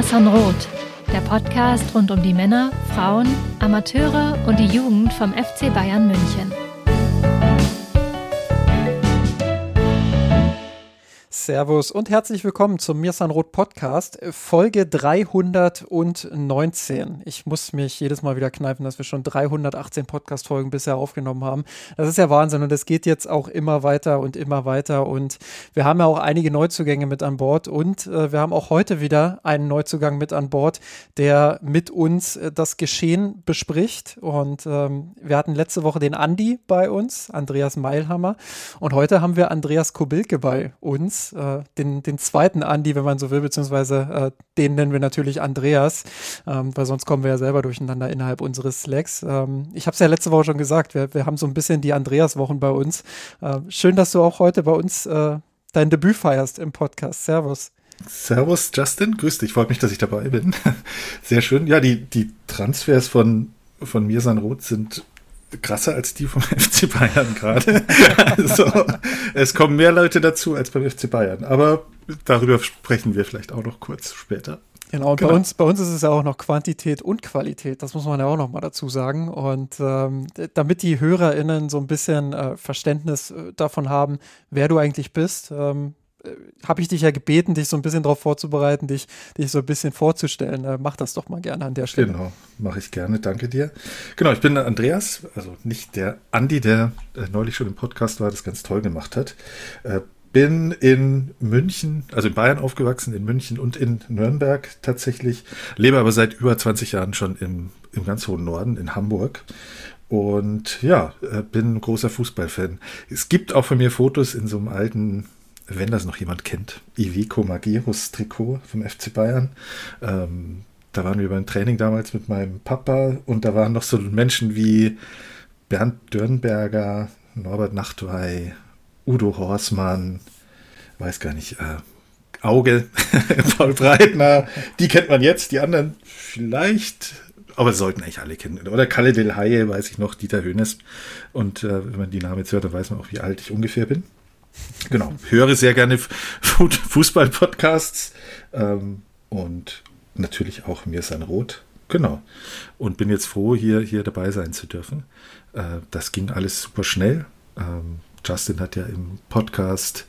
Mir Roth, der Podcast rund um die Männer, Frauen, Amateure und die Jugend vom FC Bayern München. Servus und herzlich willkommen zum Mirsan Roth Podcast, Folge 319. Ich muss mich jedes Mal wieder kneifen, dass wir schon 318 Podcast-Folgen bisher aufgenommen haben. Das ist ja Wahnsinn und es geht jetzt auch immer weiter und immer weiter und wir haben ja auch einige Neuzugänge mit an Bord und äh, wir haben auch heute wieder einen Neuzugang mit an Bord, der mit uns äh, das Geschehen bespricht und ähm, wir hatten letzte Woche den Andi bei uns, Andreas Meilhammer und heute haben wir Andreas Kobilke bei uns äh, den, den zweiten Andi, wenn man so will, beziehungsweise äh, den nennen wir natürlich Andreas, ähm, weil sonst kommen wir ja selber durcheinander innerhalb unseres Slacks. Ähm, ich habe es ja letzte Woche schon gesagt, wir, wir haben so ein bisschen die Andreas-Wochen bei uns. Äh, schön, dass du auch heute bei uns äh, dein Debüt feierst im Podcast. Servus. Servus, Justin. Grüß dich. Freut mich, dass ich dabei bin. Sehr schön. Ja, die, die Transfers von, von Mirsan Roth sind krasser als die vom FC Bayern gerade. also, es kommen mehr Leute dazu als beim FC Bayern. Aber darüber sprechen wir vielleicht auch noch kurz später. Genau, und genau. Bei, uns, bei uns ist es ja auch noch Quantität und Qualität, das muss man ja auch noch mal dazu sagen. Und ähm, damit die HörerInnen so ein bisschen äh, Verständnis äh, davon haben, wer du eigentlich bist, ähm, äh, habe ich dich ja gebeten, dich so ein bisschen darauf vorzubereiten, dich, dich so ein bisschen vorzustellen. Äh, mach das doch mal gerne an der Stelle. Genau, mache ich gerne. Danke dir. Genau, ich bin Andreas, also nicht der Andi, der äh, neulich schon im Podcast war, das ganz toll gemacht hat. Äh, bin in München, also in Bayern aufgewachsen, in München und in Nürnberg tatsächlich, lebe aber seit über 20 Jahren schon im, im ganz hohen Norden, in Hamburg. Und ja, äh, bin großer Fußballfan. Es gibt auch von mir Fotos in so einem alten wenn das noch jemand kennt, Ivico Magirus Trikot vom FC Bayern. Ähm, da waren wir beim Training damals mit meinem Papa und da waren noch so Menschen wie Bernd Dürnberger, Norbert Nachtwey, Udo Horsmann, weiß gar nicht, äh, Auge, Paul Breitner, die kennt man jetzt, die anderen vielleicht, aber sollten eigentlich alle kennen. Oder Kalle Del Haye, weiß ich noch, Dieter Hönes. Und äh, wenn man die Namen jetzt hört, dann weiß man auch, wie alt ich ungefähr bin. Genau, höre sehr gerne Fußball-Podcasts ähm, und natürlich auch Mir ist ein Rot. Genau. Und bin jetzt froh, hier, hier dabei sein zu dürfen. Äh, das ging alles super schnell. Ähm, Justin hat ja im Podcast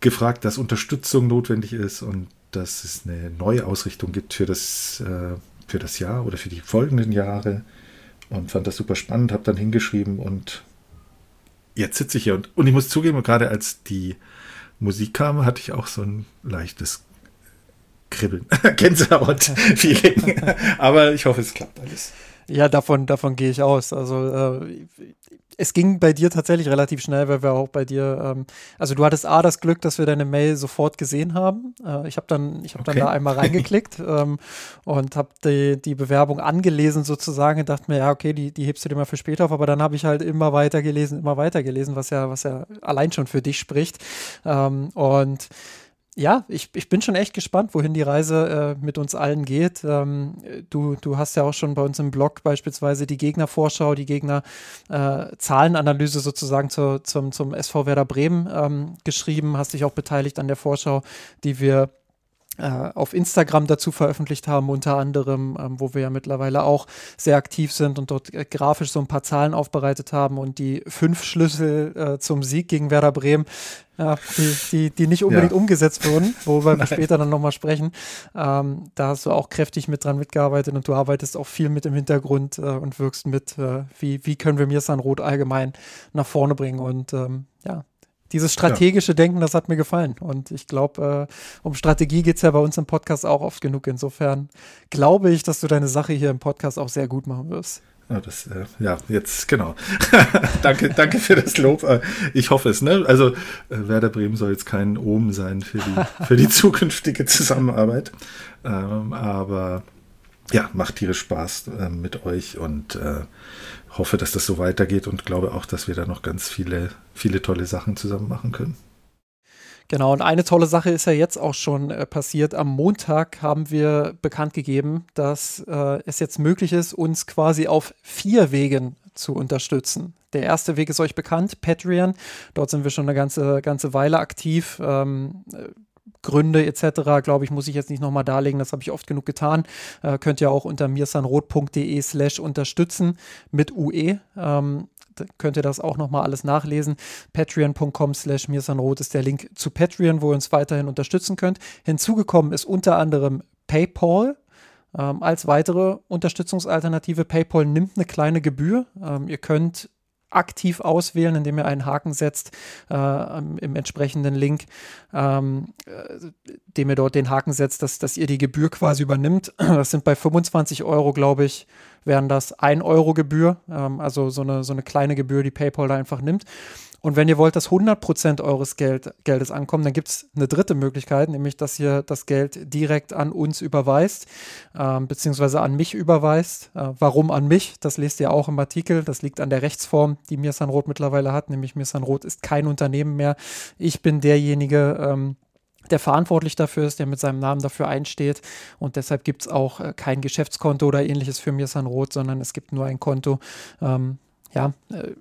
gefragt, dass Unterstützung notwendig ist und dass es eine neue Ausrichtung gibt für das, äh, für das Jahr oder für die folgenden Jahre. Und fand das super spannend, habe dann hingeschrieben und jetzt sitze ich hier und, und ich muss zugeben, gerade als die Musik kam, hatte ich auch so ein leichtes Kribbeln, Gänsehaut-Feeling. Aber ich hoffe, es klappt alles. Ja, davon, davon gehe ich aus. Also äh, es ging bei dir tatsächlich relativ schnell, weil wir auch bei dir, ähm, also du hattest A das Glück, dass wir deine Mail sofort gesehen haben. Äh, ich habe dann, ich habe okay. dann da einmal reingeklickt ähm, und habe die, die Bewerbung angelesen sozusagen und dachte mir, ja, okay, die, die hebst du dir mal für später auf, aber dann habe ich halt immer weiter gelesen, immer weiter gelesen, was ja, was ja allein schon für dich spricht. Ähm, und ja, ich, ich bin schon echt gespannt, wohin die Reise äh, mit uns allen geht. Ähm, du, du hast ja auch schon bei uns im Blog beispielsweise die Gegnervorschau, die Gegner-Zahlenanalyse äh, sozusagen zur, zum, zum SV Werder Bremen ähm, geschrieben, hast dich auch beteiligt an der Vorschau, die wir auf Instagram dazu veröffentlicht haben, unter anderem, ähm, wo wir ja mittlerweile auch sehr aktiv sind und dort äh, grafisch so ein paar Zahlen aufbereitet haben und die fünf Schlüssel äh, zum Sieg gegen Werder Bremen, ja, die, die, die nicht unbedingt ja. umgesetzt wurden, worüber wir später dann nochmal sprechen. Ähm, da hast du auch kräftig mit dran mitgearbeitet und du arbeitest auch viel mit im Hintergrund äh, und wirkst mit, äh, wie, wie können wir Mirsan Rot allgemein nach vorne bringen und ähm, ja, dieses strategische ja. Denken, das hat mir gefallen. Und ich glaube, äh, um Strategie geht es ja bei uns im Podcast auch oft genug. Insofern glaube ich, dass du deine Sache hier im Podcast auch sehr gut machen wirst. Ja, das, äh, ja jetzt, genau. danke, danke für das Lob. Äh, ich hoffe es, ne? Also, äh, Werder Bremen soll jetzt kein Omen sein für die, für die zukünftige Zusammenarbeit. Ähm, aber ja, macht tierisch Spaß äh, mit euch und äh, hoffe, dass das so weitergeht und glaube auch, dass wir da noch ganz viele, viele tolle Sachen zusammen machen können. Genau, und eine tolle Sache ist ja jetzt auch schon äh, passiert. Am Montag haben wir bekannt gegeben, dass äh, es jetzt möglich ist, uns quasi auf vier Wegen zu unterstützen. Der erste Weg ist euch bekannt, Patreon. Dort sind wir schon eine ganze, ganze Weile aktiv. Ähm, Gründe etc., glaube ich, muss ich jetzt nicht nochmal darlegen, das habe ich oft genug getan. Äh, könnt ihr auch unter mirsanrot.de slash unterstützen mit UE. Ähm, könnt ihr das auch nochmal alles nachlesen. Patreon.com slash mirsanrot ist der Link zu Patreon, wo ihr uns weiterhin unterstützen könnt. Hinzugekommen ist unter anderem PayPal. Ähm, als weitere Unterstützungsalternative, PayPal nimmt eine kleine Gebühr. Ähm, ihr könnt aktiv auswählen, indem ihr einen Haken setzt äh, im entsprechenden Link, ähm, äh, dem ihr dort den Haken setzt, dass, dass ihr die Gebühr quasi übernimmt. Das sind bei 25 Euro, glaube ich, wären das 1 Euro Gebühr, ähm, also so eine, so eine kleine Gebühr, die PayPal da einfach nimmt. Und wenn ihr wollt, dass 100% eures Geld, Geldes ankommen, dann gibt es eine dritte Möglichkeit, nämlich dass ihr das Geld direkt an uns überweist, ähm, beziehungsweise an mich überweist. Äh, warum an mich? Das lest ihr auch im Artikel. Das liegt an der Rechtsform, die Mirsan Roth mittlerweile hat, nämlich Mirsan Roth ist kein Unternehmen mehr. Ich bin derjenige, ähm, der verantwortlich dafür ist, der mit seinem Namen dafür einsteht. Und deshalb gibt es auch äh, kein Geschäftskonto oder ähnliches für Mirsan Roth, sondern es gibt nur ein Konto. Ähm, ja, äh,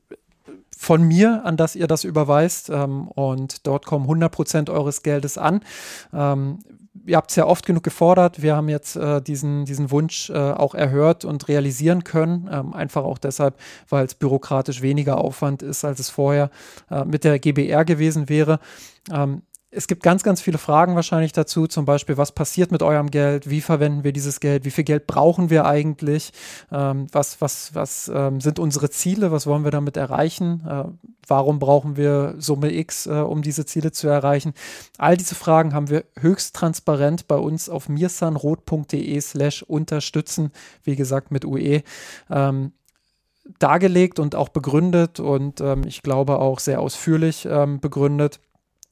von mir, an das ihr das überweist. Ähm, und dort kommen 100% eures Geldes an. Ähm, ihr habt es ja oft genug gefordert. Wir haben jetzt äh, diesen, diesen Wunsch äh, auch erhört und realisieren können. Ähm, einfach auch deshalb, weil es bürokratisch weniger Aufwand ist, als es vorher äh, mit der GBR gewesen wäre. Ähm, es gibt ganz, ganz viele Fragen wahrscheinlich dazu, zum Beispiel, was passiert mit eurem Geld, wie verwenden wir dieses Geld, wie viel Geld brauchen wir eigentlich, ähm, was, was, was ähm, sind unsere Ziele, was wollen wir damit erreichen, äh, warum brauchen wir Summe X, äh, um diese Ziele zu erreichen. All diese Fragen haben wir höchst transparent bei uns auf mirsanrot.de slash unterstützen, wie gesagt mit UE. Ähm, dargelegt und auch begründet und ähm, ich glaube auch sehr ausführlich ähm, begründet.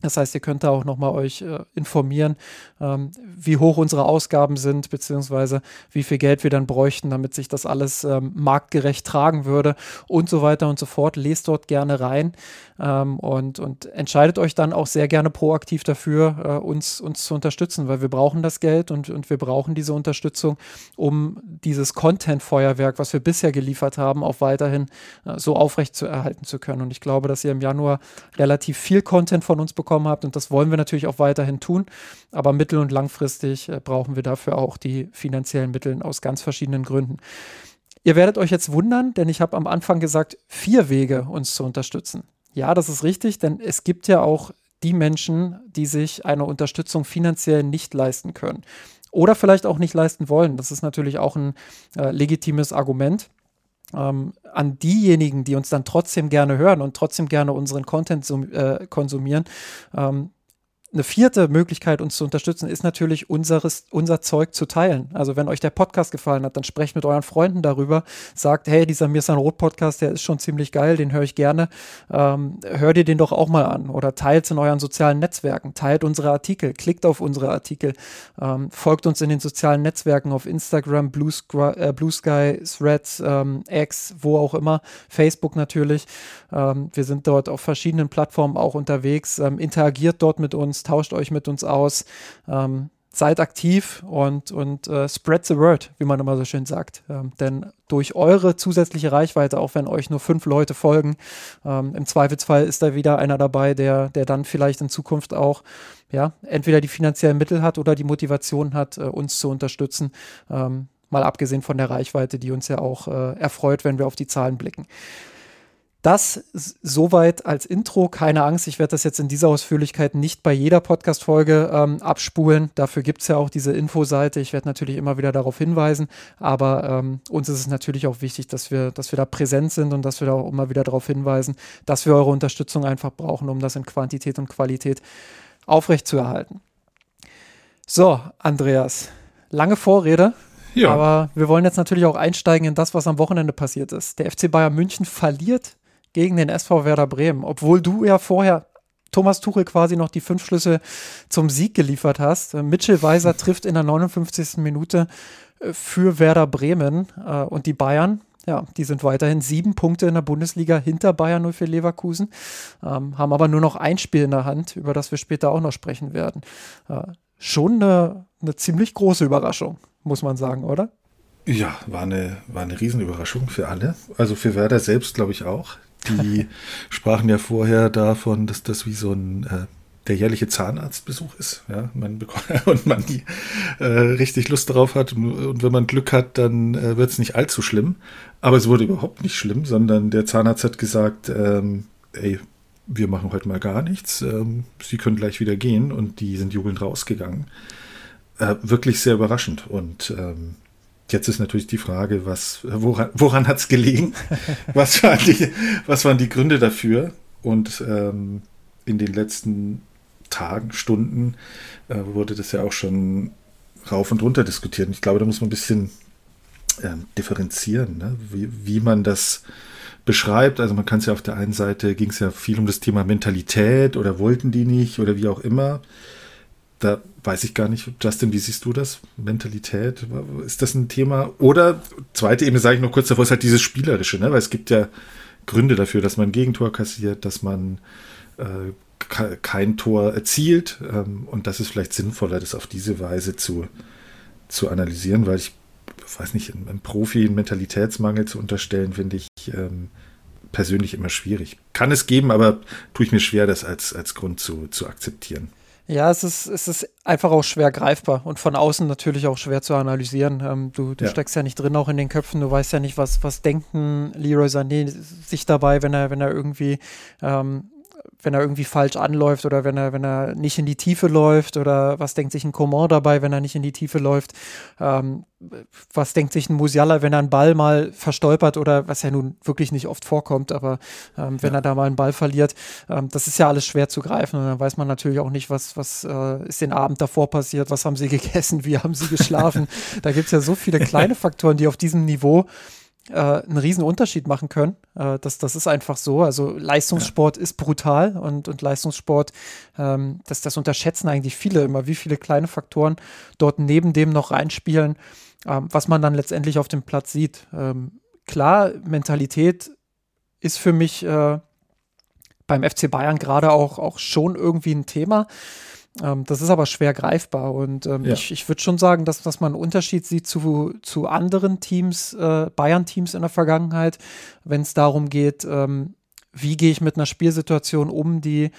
Das heißt, ihr könnt da auch nochmal euch äh, informieren, ähm, wie hoch unsere Ausgaben sind, beziehungsweise wie viel Geld wir dann bräuchten, damit sich das alles ähm, marktgerecht tragen würde und so weiter und so fort. Lest dort gerne rein ähm, und, und entscheidet euch dann auch sehr gerne proaktiv dafür, äh, uns, uns zu unterstützen, weil wir brauchen das Geld und, und wir brauchen diese Unterstützung, um dieses Content-Feuerwerk, was wir bisher geliefert haben, auch weiterhin äh, so aufrecht zu erhalten zu können. Und ich glaube, dass ihr im Januar relativ viel Content von uns bekommt bekommen habt. Und das wollen wir natürlich auch weiterhin tun. Aber mittel- und langfristig äh, brauchen wir dafür auch die finanziellen Mittel aus ganz verschiedenen Gründen. Ihr werdet euch jetzt wundern, denn ich habe am Anfang gesagt, vier Wege, uns zu unterstützen. Ja, das ist richtig, denn es gibt ja auch die Menschen, die sich eine Unterstützung finanziell nicht leisten können oder vielleicht auch nicht leisten wollen. Das ist natürlich auch ein äh, legitimes Argument ähm, an diejenigen, die uns dann trotzdem gerne hören und trotzdem gerne unseren Content äh, konsumieren, ähm, eine vierte Möglichkeit, uns zu unterstützen, ist natürlich unseres, unser Zeug zu teilen. Also wenn euch der Podcast gefallen hat, dann sprecht mit euren Freunden darüber, sagt, hey, dieser Mirsan Roth Podcast, der ist schon ziemlich geil, den höre ich gerne. Ähm, hör dir den doch auch mal an oder teilt es in euren sozialen Netzwerken, teilt unsere Artikel, klickt auf unsere Artikel, ähm, folgt uns in den sozialen Netzwerken auf Instagram, Blue, Sky, äh, Blue Sky Threads, ähm, X, wo auch immer, Facebook natürlich. Ähm, wir sind dort auf verschiedenen Plattformen auch unterwegs. Ähm, interagiert dort mit uns, tauscht euch mit uns aus. Ähm, seid aktiv und, und uh, spread the word, wie man immer so schön sagt. Ähm, denn durch eure zusätzliche Reichweite, auch wenn euch nur fünf Leute folgen, ähm, im Zweifelsfall ist da wieder einer dabei, der, der dann vielleicht in Zukunft auch ja, entweder die finanziellen Mittel hat oder die Motivation hat, uh, uns zu unterstützen. Ähm, mal abgesehen von der Reichweite, die uns ja auch uh, erfreut, wenn wir auf die Zahlen blicken. Das soweit als Intro. Keine Angst, ich werde das jetzt in dieser Ausführlichkeit nicht bei jeder Podcast-Folge ähm, abspulen. Dafür gibt es ja auch diese Infoseite. Ich werde natürlich immer wieder darauf hinweisen. Aber ähm, uns ist es natürlich auch wichtig, dass wir, dass wir da präsent sind und dass wir da auch immer wieder darauf hinweisen, dass wir eure Unterstützung einfach brauchen, um das in Quantität und Qualität aufrechtzuerhalten. So, Andreas, lange Vorrede. Ja. Aber wir wollen jetzt natürlich auch einsteigen in das, was am Wochenende passiert ist. Der FC Bayern München verliert gegen den SV Werder Bremen, obwohl du ja vorher Thomas Tuchel quasi noch die fünf Schlüsse zum Sieg geliefert hast. Äh, Mitchell Weiser trifft in der 59. Minute äh, für Werder Bremen äh, und die Bayern. Ja, die sind weiterhin sieben Punkte in der Bundesliga hinter Bayern 04 Leverkusen, ähm, haben aber nur noch ein Spiel in der Hand, über das wir später auch noch sprechen werden. Schon eine, eine ziemlich große Überraschung, muss man sagen, oder? Ja, war eine, war eine Riesenüberraschung für alle. Also für Werder selbst, glaube ich, auch. Die sprachen ja vorher davon, dass das wie so ein äh, der jährliche Zahnarztbesuch ist, ja, man und man die äh, richtig Lust darauf hat. Und wenn man Glück hat, dann äh, wird es nicht allzu schlimm. Aber es wurde überhaupt nicht schlimm, sondern der Zahnarzt hat gesagt, ähm, ey, wir machen heute mal gar nichts, ähm, Sie können gleich wieder gehen. Und die sind jubelnd rausgegangen. Äh, wirklich sehr überraschend. Und ähm, Jetzt ist natürlich die Frage, was, woran, woran hat es gelegen? was, waren die, was waren die Gründe dafür? Und ähm, in den letzten Tagen, Stunden äh, wurde das ja auch schon rauf und runter diskutiert. Und ich glaube, da muss man ein bisschen äh, differenzieren, ne? wie, wie man das beschreibt. Also man kann es ja auf der einen Seite, ging es ja viel um das Thema Mentalität oder wollten die nicht oder wie auch immer. Da weiß ich gar nicht, Justin, wie siehst du das? Mentalität, ist das ein Thema? Oder zweite Ebene sage ich noch kurz davor, ist halt dieses Spielerische, ne? weil es gibt ja Gründe dafür, dass man ein Gegentor kassiert, dass man äh, kein Tor erzielt. Ähm, und das ist vielleicht sinnvoller, das auf diese Weise zu, zu analysieren, weil ich weiß nicht, einem Profi einen Mentalitätsmangel zu unterstellen, finde ich ähm, persönlich immer schwierig. Kann es geben, aber tue ich mir schwer, das als, als Grund zu, zu akzeptieren. Ja, es ist, es ist einfach auch schwer greifbar und von außen natürlich auch schwer zu analysieren. Ähm, du du ja. steckst ja nicht drin auch in den Köpfen, du weißt ja nicht, was, was denken Leroy Sané sich dabei, wenn er, wenn er irgendwie ähm, wenn er irgendwie falsch anläuft oder wenn er, wenn er nicht in die Tiefe läuft oder was denkt sich ein Coman dabei, wenn er nicht in die Tiefe läuft, ähm, was denkt sich ein Musiala, wenn er einen Ball mal verstolpert oder was ja nun wirklich nicht oft vorkommt, aber ähm, wenn ja. er da mal einen Ball verliert, ähm, das ist ja alles schwer zu greifen und dann weiß man natürlich auch nicht, was, was äh, ist den Abend davor passiert, was haben sie gegessen, wie haben sie geschlafen, da gibt es ja so viele kleine Faktoren, die auf diesem Niveau äh, einen riesen Unterschied machen können. Äh, das, das ist einfach so. Also Leistungssport ja. ist brutal und, und Leistungssport, ähm, das, das unterschätzen eigentlich viele immer, wie viele kleine Faktoren dort neben dem noch reinspielen, ähm, was man dann letztendlich auf dem Platz sieht. Ähm, klar, Mentalität ist für mich äh, beim FC Bayern gerade auch, auch schon irgendwie ein Thema. Ähm, das ist aber schwer greifbar und ähm, ja. ich, ich würde schon sagen, dass, dass man einen Unterschied sieht zu, zu anderen Teams, äh, Bayern-Teams in der Vergangenheit, wenn es darum geht, ähm, wie gehe ich mit einer Spielsituation um, die,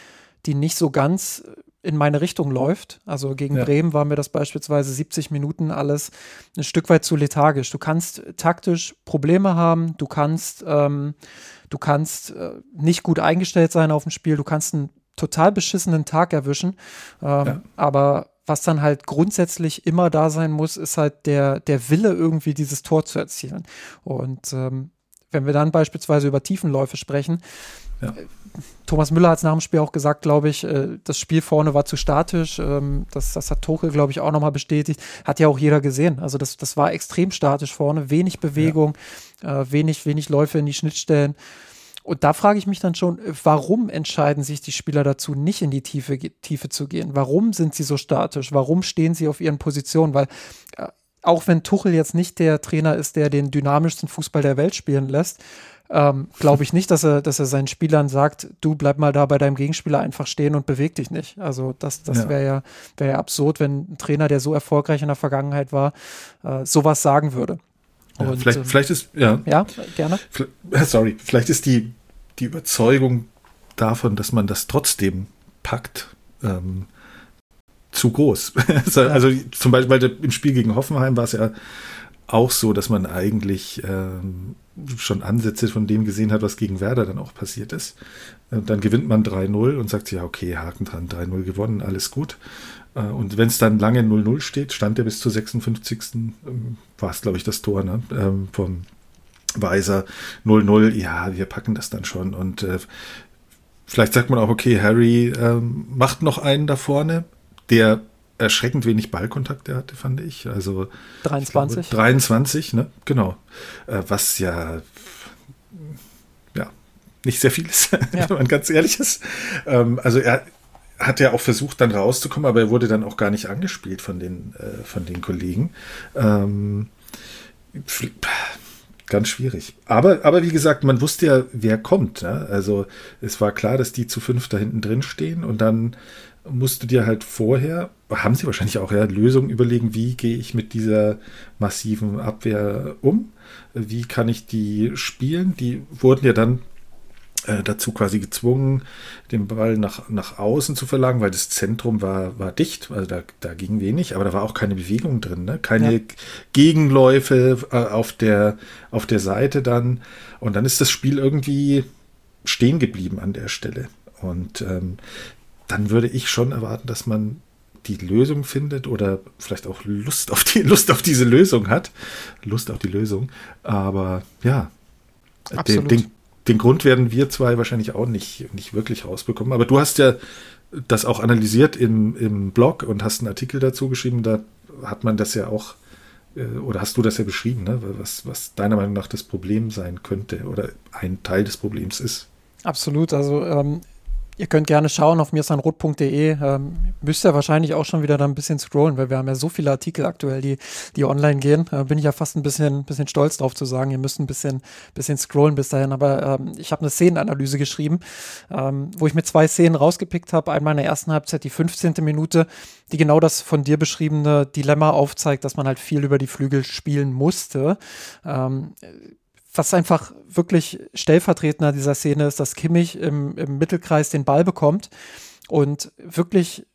die nicht so ganz in meine Richtung läuft. Also gegen ja. Bremen war mir das beispielsweise 70 Minuten alles ein Stück weit zu lethargisch. Du kannst taktisch Probleme haben, du kannst, ähm, du kannst äh, nicht gut eingestellt sein auf dem Spiel, du kannst ein total beschissenen Tag erwischen. Ähm, ja. Aber was dann halt grundsätzlich immer da sein muss, ist halt der, der Wille, irgendwie dieses Tor zu erzielen. Und ähm, wenn wir dann beispielsweise über Tiefenläufe sprechen, ja. Äh, Thomas Müller hat es nach dem Spiel auch gesagt, glaube ich, äh, das Spiel vorne war zu statisch. Ähm, das, das hat Tuchel, glaube ich, auch nochmal bestätigt. Hat ja auch jeder gesehen. Also das, das war extrem statisch vorne, wenig Bewegung, ja. äh, wenig, wenig Läufe in die Schnittstellen. Und da frage ich mich dann schon, warum entscheiden sich die Spieler dazu, nicht in die Tiefe, Tiefe zu gehen? Warum sind sie so statisch? Warum stehen sie auf ihren Positionen? Weil äh, auch wenn Tuchel jetzt nicht der Trainer ist, der den dynamischsten Fußball der Welt spielen lässt, ähm, glaube ich nicht, dass er, dass er seinen Spielern sagt, du bleib mal da bei deinem Gegenspieler einfach stehen und beweg dich nicht. Also das, das wäre ja, wär ja absurd, wenn ein Trainer, der so erfolgreich in der Vergangenheit war, äh, sowas sagen würde. Ja, und, vielleicht, ähm, vielleicht ist, ja. Ja, gerne. Sorry, vielleicht ist die, die Überzeugung davon, dass man das trotzdem packt, ähm, zu groß. also, ja. zum Beispiel weil im Spiel gegen Hoffenheim war es ja auch so, dass man eigentlich ähm, schon Ansätze von dem gesehen hat, was gegen Werder dann auch passiert ist. Und dann gewinnt man 3-0 und sagt, ja, okay, Haken dran, 3-0 gewonnen, alles gut. Äh, und wenn es dann lange 0-0 steht, stand er bis zur 56. Ähm, war es, glaube ich, das Tor ne? Ähm, vom Weiser 0-0. Ja, wir packen das dann schon. Und äh, vielleicht sagt man auch, okay, Harry ähm, macht noch einen da vorne, der erschreckend wenig Ballkontakte hatte, fand ich. Also 23. Glaube, 23, ne? Genau. Äh, was ja ja nicht sehr viel ist, ja. wenn man ganz ehrlich ist. Ähm, also er hat ja auch versucht, dann rauszukommen, aber er wurde dann auch gar nicht angespielt von den, äh, von den Kollegen. Ähm, ganz schwierig. Aber, aber wie gesagt, man wusste ja, wer kommt. Ne? Also es war klar, dass die zu fünf da hinten drin stehen und dann musst du dir halt vorher, haben sie wahrscheinlich auch ja, Lösungen überlegen, wie gehe ich mit dieser massiven Abwehr um? Wie kann ich die spielen? Die wurden ja dann dazu quasi gezwungen, den Ball nach, nach außen zu verlagen, weil das Zentrum war, war dicht, also da, da ging wenig, aber da war auch keine Bewegung drin, ne? keine ja. Gegenläufe äh, auf, der, auf der Seite dann. Und dann ist das Spiel irgendwie stehen geblieben an der Stelle. Und ähm, dann würde ich schon erwarten, dass man die Lösung findet oder vielleicht auch Lust auf die Lust auf diese Lösung hat. Lust auf die Lösung. Aber ja, den, den, den, Grund werden wir zwei wahrscheinlich auch nicht, nicht wirklich rausbekommen. Aber du hast ja das auch analysiert im, im Blog und hast einen Artikel dazu geschrieben. Da hat man das ja auch, äh, oder hast du das ja beschrieben, ne? was, was deiner Meinung nach das Problem sein könnte oder ein Teil des Problems ist. Absolut. Also ähm, Ihr könnt gerne schauen auf mirsanrot.de. Ähm, müsst ihr wahrscheinlich auch schon wieder da ein bisschen scrollen, weil wir haben ja so viele Artikel aktuell, die, die online gehen. Äh, bin ich ja fast ein bisschen, bisschen stolz drauf zu sagen, ihr müsst ein bisschen, bisschen scrollen bis dahin. Aber ähm, ich habe eine Szenenanalyse geschrieben, ähm, wo ich mir zwei Szenen rausgepickt habe. Einmal in der ersten Halbzeit die 15. Minute, die genau das von dir beschriebene Dilemma aufzeigt, dass man halt viel über die Flügel spielen musste. Ähm, was einfach wirklich Stellvertretender dieser Szene ist, dass Kimmich im, im Mittelkreis den Ball bekommt und wirklich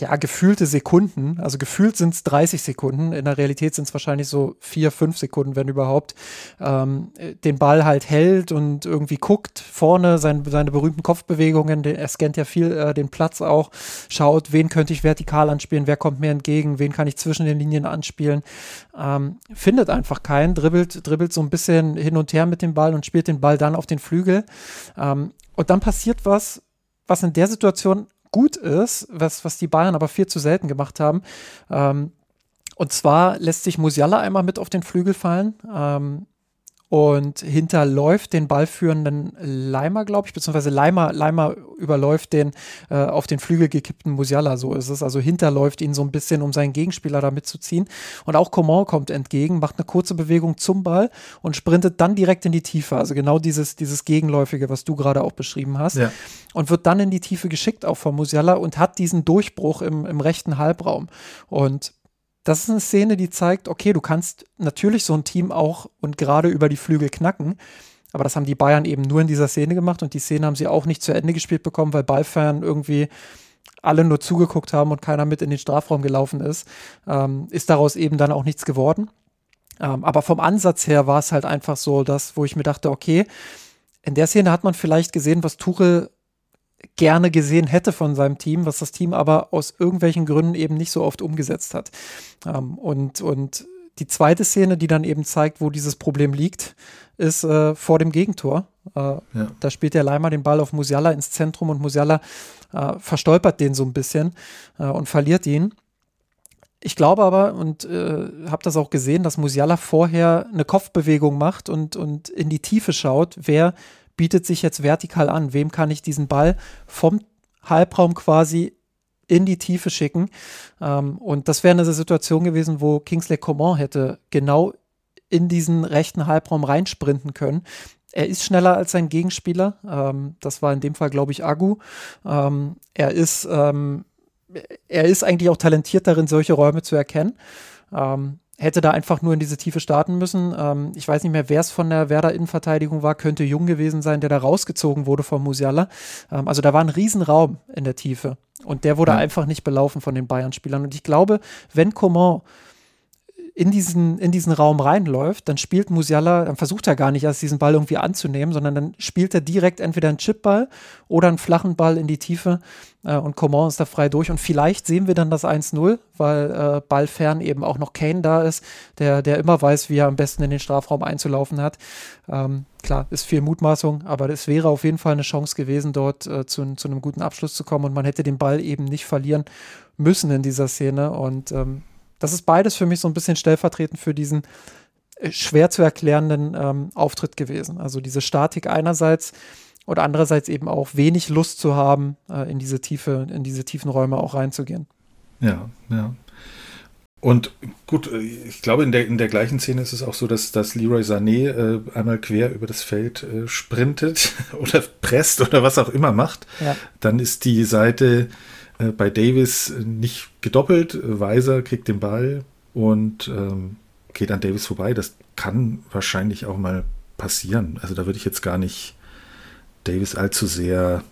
ja, gefühlte Sekunden, also gefühlt sind es 30 Sekunden, in der Realität sind es wahrscheinlich so vier, fünf Sekunden, wenn überhaupt, ähm, den Ball halt hält und irgendwie guckt, vorne sein, seine berühmten Kopfbewegungen, er scannt ja viel äh, den Platz auch, schaut, wen könnte ich vertikal anspielen, wer kommt mir entgegen, wen kann ich zwischen den Linien anspielen, ähm, findet einfach keinen, dribbelt, dribbelt so ein bisschen hin und her mit dem Ball und spielt den Ball dann auf den Flügel. Ähm, und dann passiert was, was in der Situation gut ist, was, was die Bayern aber viel zu selten gemacht haben. Ähm, und zwar lässt sich Musiala einmal mit auf den Flügel fallen. Ähm, und hinterläuft den ballführenden Leimer, glaube ich, beziehungsweise Leimer, Leimer überläuft den äh, auf den Flügel gekippten Musiala, so ist es. Also hinterläuft ihn so ein bisschen, um seinen Gegenspieler da mitzuziehen. Und auch Coman kommt entgegen, macht eine kurze Bewegung zum Ball und sprintet dann direkt in die Tiefe. Also genau dieses, dieses Gegenläufige, was du gerade auch beschrieben hast. Ja. Und wird dann in die Tiefe geschickt, auch von Musiala, und hat diesen Durchbruch im, im rechten Halbraum. Und das ist eine Szene, die zeigt, okay, du kannst natürlich so ein Team auch und gerade über die Flügel knacken. Aber das haben die Bayern eben nur in dieser Szene gemacht und die Szene haben sie auch nicht zu Ende gespielt bekommen, weil Ballfern irgendwie alle nur zugeguckt haben und keiner mit in den Strafraum gelaufen ist. Ähm, ist daraus eben dann auch nichts geworden. Ähm, aber vom Ansatz her war es halt einfach so, dass, wo ich mir dachte, okay, in der Szene hat man vielleicht gesehen, was Tuchel gerne gesehen hätte von seinem Team, was das Team aber aus irgendwelchen Gründen eben nicht so oft umgesetzt hat. Ähm, und, und die zweite Szene, die dann eben zeigt, wo dieses Problem liegt, ist äh, vor dem Gegentor. Äh, ja. Da spielt der Leimer den Ball auf Musiala ins Zentrum und Musiala äh, verstolpert den so ein bisschen äh, und verliert ihn. Ich glaube aber und äh, habe das auch gesehen, dass Musiala vorher eine Kopfbewegung macht und, und in die Tiefe schaut, wer bietet sich jetzt vertikal an. Wem kann ich diesen Ball vom Halbraum quasi in die Tiefe schicken? Ähm, und das wäre eine Situation gewesen, wo Kingsley Coman hätte genau in diesen rechten Halbraum reinsprinten können. Er ist schneller als sein Gegenspieler. Ähm, das war in dem Fall, glaube ich, Agu. Ähm, er ist ähm, er ist eigentlich auch talentiert darin, solche Räume zu erkennen. Ähm, hätte da einfach nur in diese Tiefe starten müssen. Ähm, ich weiß nicht mehr, wer es von der Werder Innenverteidigung war, könnte Jung gewesen sein, der da rausgezogen wurde von Musiala. Ähm, also da war ein Riesenraum in der Tiefe und der wurde ja. einfach nicht belaufen von den Bayern-Spielern. Und ich glaube, wenn Coman in diesen, in diesen Raum reinläuft, dann spielt Musiala, dann versucht er gar nicht erst diesen Ball irgendwie anzunehmen, sondern dann spielt er direkt entweder einen Chipball oder einen flachen Ball in die Tiefe äh, und Coman ist da frei durch. Und vielleicht sehen wir dann das 1-0, weil äh, ballfern eben auch noch Kane da ist, der, der immer weiß, wie er am besten in den Strafraum einzulaufen hat. Ähm, klar, ist viel Mutmaßung, aber es wäre auf jeden Fall eine Chance gewesen, dort äh, zu, zu einem guten Abschluss zu kommen und man hätte den Ball eben nicht verlieren müssen in dieser Szene. Und ähm, das ist beides für mich so ein bisschen stellvertretend für diesen äh, schwer zu erklärenden ähm, Auftritt gewesen. Also diese Statik einerseits und andererseits eben auch wenig Lust zu haben, äh, in diese tiefe, in diese tiefen Räume auch reinzugehen. Ja, ja. Und gut, äh, ich glaube, in der, in der gleichen Szene ist es auch so, dass, dass Leroy Sané äh, einmal quer über das Feld äh, sprintet oder presst oder was auch immer macht. Ja. Dann ist die Seite bei Davis nicht gedoppelt. Weiser kriegt den Ball und ähm, geht an Davis vorbei. Das kann wahrscheinlich auch mal passieren. Also da würde ich jetzt gar nicht Davis allzu sehr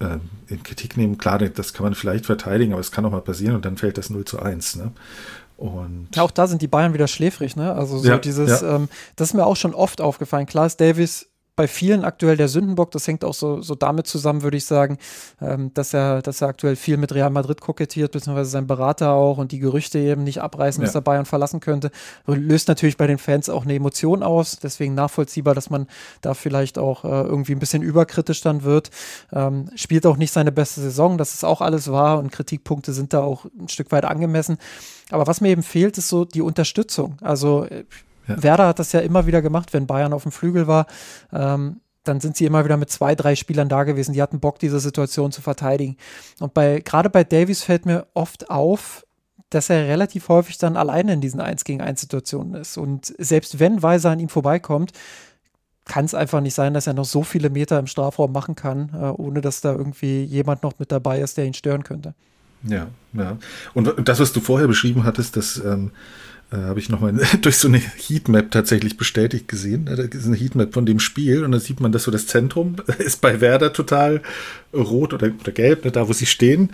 äh, in Kritik nehmen. Klar, das kann man vielleicht verteidigen, aber es kann auch mal passieren und dann fällt das 0 zu 1. Ne? Und ja, auch da sind die Bayern wieder schläfrig, ne? Also so ja, dieses, ja. Ähm, das ist mir auch schon oft aufgefallen. Klar ist Davis bei vielen aktuell der Sündenbock. Das hängt auch so, so damit zusammen, würde ich sagen, ähm, dass, er, dass er aktuell viel mit Real Madrid kokettiert, beziehungsweise sein Berater auch und die Gerüchte eben nicht abreißen, ja. dass er Bayern verlassen könnte. Löst natürlich bei den Fans auch eine Emotion aus. Deswegen nachvollziehbar, dass man da vielleicht auch äh, irgendwie ein bisschen überkritisch dann wird. Ähm, spielt auch nicht seine beste Saison, das ist auch alles wahr und Kritikpunkte sind da auch ein Stück weit angemessen. Aber was mir eben fehlt, ist so die Unterstützung. Also äh, ja. Werder hat das ja immer wieder gemacht, wenn Bayern auf dem Flügel war. Ähm, dann sind sie immer wieder mit zwei, drei Spielern da gewesen. Die hatten Bock, diese Situation zu verteidigen. Und bei, gerade bei Davies fällt mir oft auf, dass er relativ häufig dann alleine in diesen 1 gegen 1 Situationen ist. Und selbst wenn Weiser an ihm vorbeikommt, kann es einfach nicht sein, dass er noch so viele Meter im Strafraum machen kann, äh, ohne dass da irgendwie jemand noch mit dabei ist, der ihn stören könnte. Ja, ja. Und das, was du vorher beschrieben hattest, dass ähm, äh, habe ich nochmal durch so eine Heatmap tatsächlich bestätigt gesehen. Da ist eine Heatmap von dem Spiel und da sieht man, dass so das Zentrum ist bei Werder total rot oder, oder gelb, ne, da wo sie stehen.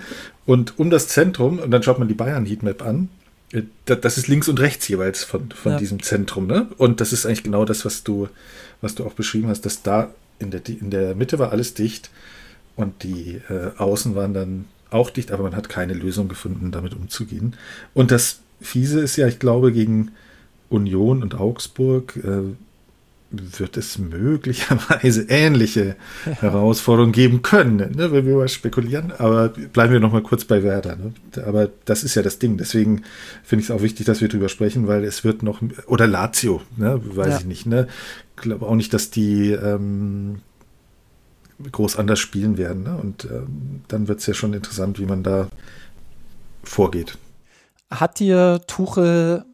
Und um das Zentrum, und dann schaut man die Bayern-Heatmap an, äh, das ist links und rechts jeweils von, von ja. diesem Zentrum. Ne? Und das ist eigentlich genau das, was du, was du auch beschrieben hast, dass da in der, in der Mitte war alles dicht und die äh, Außen waren dann auch dicht, aber man hat keine Lösung gefunden, damit umzugehen. Und das Fiese ist ja, ich glaube, gegen Union und Augsburg äh, wird es möglicherweise ähnliche ja. Herausforderungen geben können, ne, wenn wir mal spekulieren. Aber bleiben wir noch mal kurz bei Werder. Ne? Aber das ist ja das Ding. Deswegen finde ich es auch wichtig, dass wir drüber sprechen, weil es wird noch oder Lazio, ne, weiß ja. ich nicht. Ne, glaube auch nicht, dass die ähm, groß anders spielen werden. Ne? Und ähm, dann wird es ja schon interessant, wie man da vorgeht. Hat dir Tuchel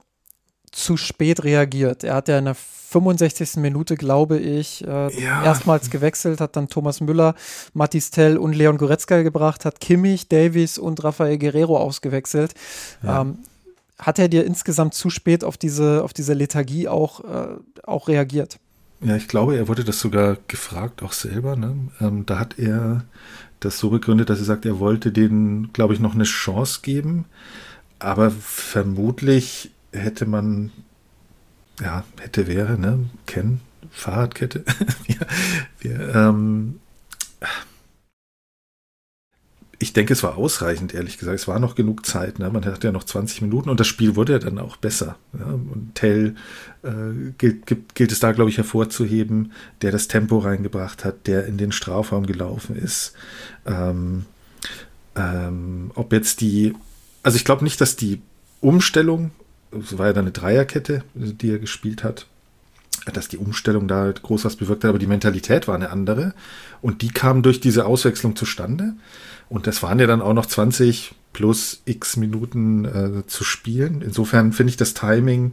zu spät reagiert? Er hat ja in der 65. Minute, glaube ich, äh, ja. erstmals gewechselt, hat dann Thomas Müller, Matis Tell und Leon Goretzka gebracht, hat Kimmich, Davies und Rafael Guerrero ausgewechselt. Ja. Ähm, hat er dir insgesamt zu spät auf diese, auf diese Lethargie auch, äh, auch reagiert? Ja, ich glaube, er wurde das sogar gefragt, auch selber. Ne? Ähm, da hat er das so begründet, dass er sagt, er wollte denen, glaube ich, noch eine Chance geben. Aber vermutlich hätte man, ja, hätte, wäre, ne, kennen, Fahrradkette. wir, wir, ähm, ich denke, es war ausreichend, ehrlich gesagt. Es war noch genug Zeit. Ne? Man hatte ja noch 20 Minuten und das Spiel wurde ja dann auch besser. Ja? Und Tell äh, gilt, gilt, gilt es da, glaube ich, hervorzuheben, der das Tempo reingebracht hat, der in den Strafraum gelaufen ist. Ähm, ähm, ob jetzt die also ich glaube nicht, dass die Umstellung, es war ja dann eine Dreierkette, die er gespielt hat, dass die Umstellung da groß was bewirkt hat, aber die Mentalität war eine andere. Und die kam durch diese Auswechslung zustande. Und das waren ja dann auch noch 20 plus x Minuten äh, zu spielen. Insofern finde ich das Timing,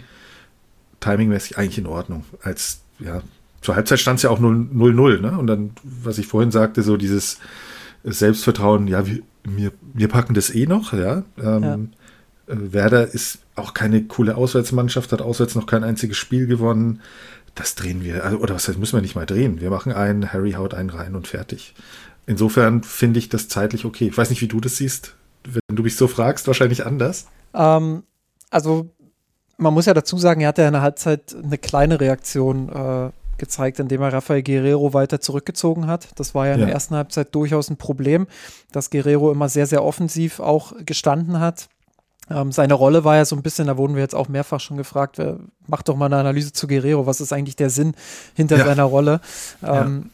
timingmäßig eigentlich in Ordnung. Als, ja, zur Halbzeit stand es ja auch 0-0, ne? Und dann, was ich vorhin sagte, so dieses Selbstvertrauen, ja, wir, wir, wir packen das eh noch, ja. Ähm, ja. Äh, Werder ist auch keine coole Auswärtsmannschaft, hat auswärts noch kein einziges Spiel gewonnen. Das drehen wir, also, oder was heißt, müssen wir nicht mal drehen. Wir machen einen, Harry haut einen rein und fertig. Insofern finde ich das zeitlich okay. Ich weiß nicht, wie du das siehst. Wenn du mich so fragst, wahrscheinlich anders. Ähm, also, man muss ja dazu sagen, er hatte ja in der Halbzeit eine kleine Reaktion äh, gezeigt, indem er Rafael Guerrero weiter zurückgezogen hat. Das war ja in ja. der ersten Halbzeit durchaus ein Problem, dass Guerrero immer sehr, sehr offensiv auch gestanden hat. Ähm, seine Rolle war ja so ein bisschen, da wurden wir jetzt auch mehrfach schon gefragt, wer, mach doch mal eine Analyse zu Guerrero, was ist eigentlich der Sinn hinter ja. seiner Rolle? Ähm,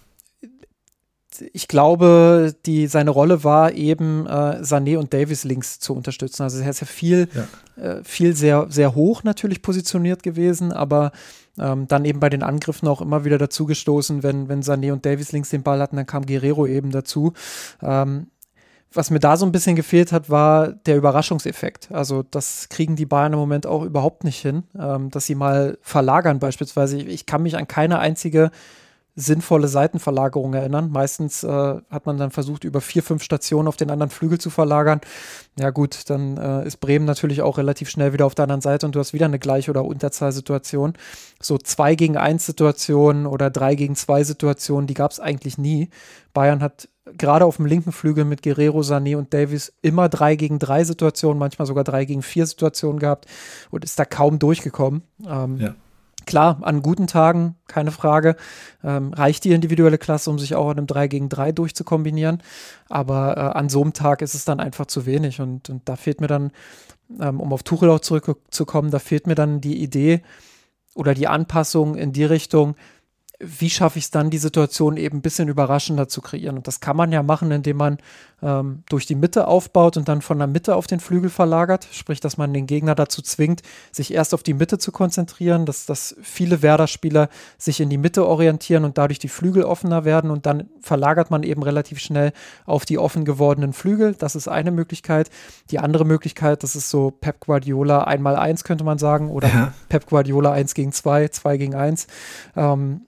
ich glaube, die, seine Rolle war eben, äh, Sané und Davis links zu unterstützen. Also er ist ja viel, ja. Äh, viel sehr, sehr hoch natürlich positioniert gewesen, aber ähm, dann eben bei den Angriffen auch immer wieder dazugestoßen, wenn, wenn Sané und Davis links den Ball hatten, dann kam Guerrero eben dazu. Ähm, was mir da so ein bisschen gefehlt hat, war der Überraschungseffekt. Also das kriegen die Bayern im Moment auch überhaupt nicht hin, ähm, dass sie mal verlagern beispielsweise. Ich, ich kann mich an keine einzige sinnvolle Seitenverlagerung erinnern. Meistens äh, hat man dann versucht, über vier, fünf Stationen auf den anderen Flügel zu verlagern. Ja gut, dann äh, ist Bremen natürlich auch relativ schnell wieder auf der anderen Seite und du hast wieder eine Gleich- oder Unterzahlsituation. So zwei gegen eins Situationen oder drei gegen zwei Situationen, die gab es eigentlich nie. Bayern hat gerade auf dem linken Flügel mit Guerrero, Sané und Davis immer drei gegen drei Situationen, manchmal sogar drei gegen vier Situationen gehabt und ist da kaum durchgekommen. Ähm, ja Klar, an guten Tagen, keine Frage, ähm, reicht die individuelle Klasse, um sich auch an einem 3 gegen 3 durchzukombinieren. Aber äh, an so einem Tag ist es dann einfach zu wenig. Und, und da fehlt mir dann, ähm, um auf Tuchel auch zurückzukommen, da fehlt mir dann die Idee oder die Anpassung in die Richtung, wie schaffe ich es dann, die Situation eben ein bisschen überraschender zu kreieren? Und das kann man ja machen, indem man ähm, durch die Mitte aufbaut und dann von der Mitte auf den Flügel verlagert. Sprich, dass man den Gegner dazu zwingt, sich erst auf die Mitte zu konzentrieren, dass, dass viele Werder-Spieler sich in die Mitte orientieren und dadurch die Flügel offener werden und dann verlagert man eben relativ schnell auf die offen gewordenen Flügel. Das ist eine Möglichkeit. Die andere Möglichkeit, das ist so Pep Guardiola einmal eins, könnte man sagen, oder ja. Pep Guardiola eins gegen zwei, zwei gegen eins. Ähm,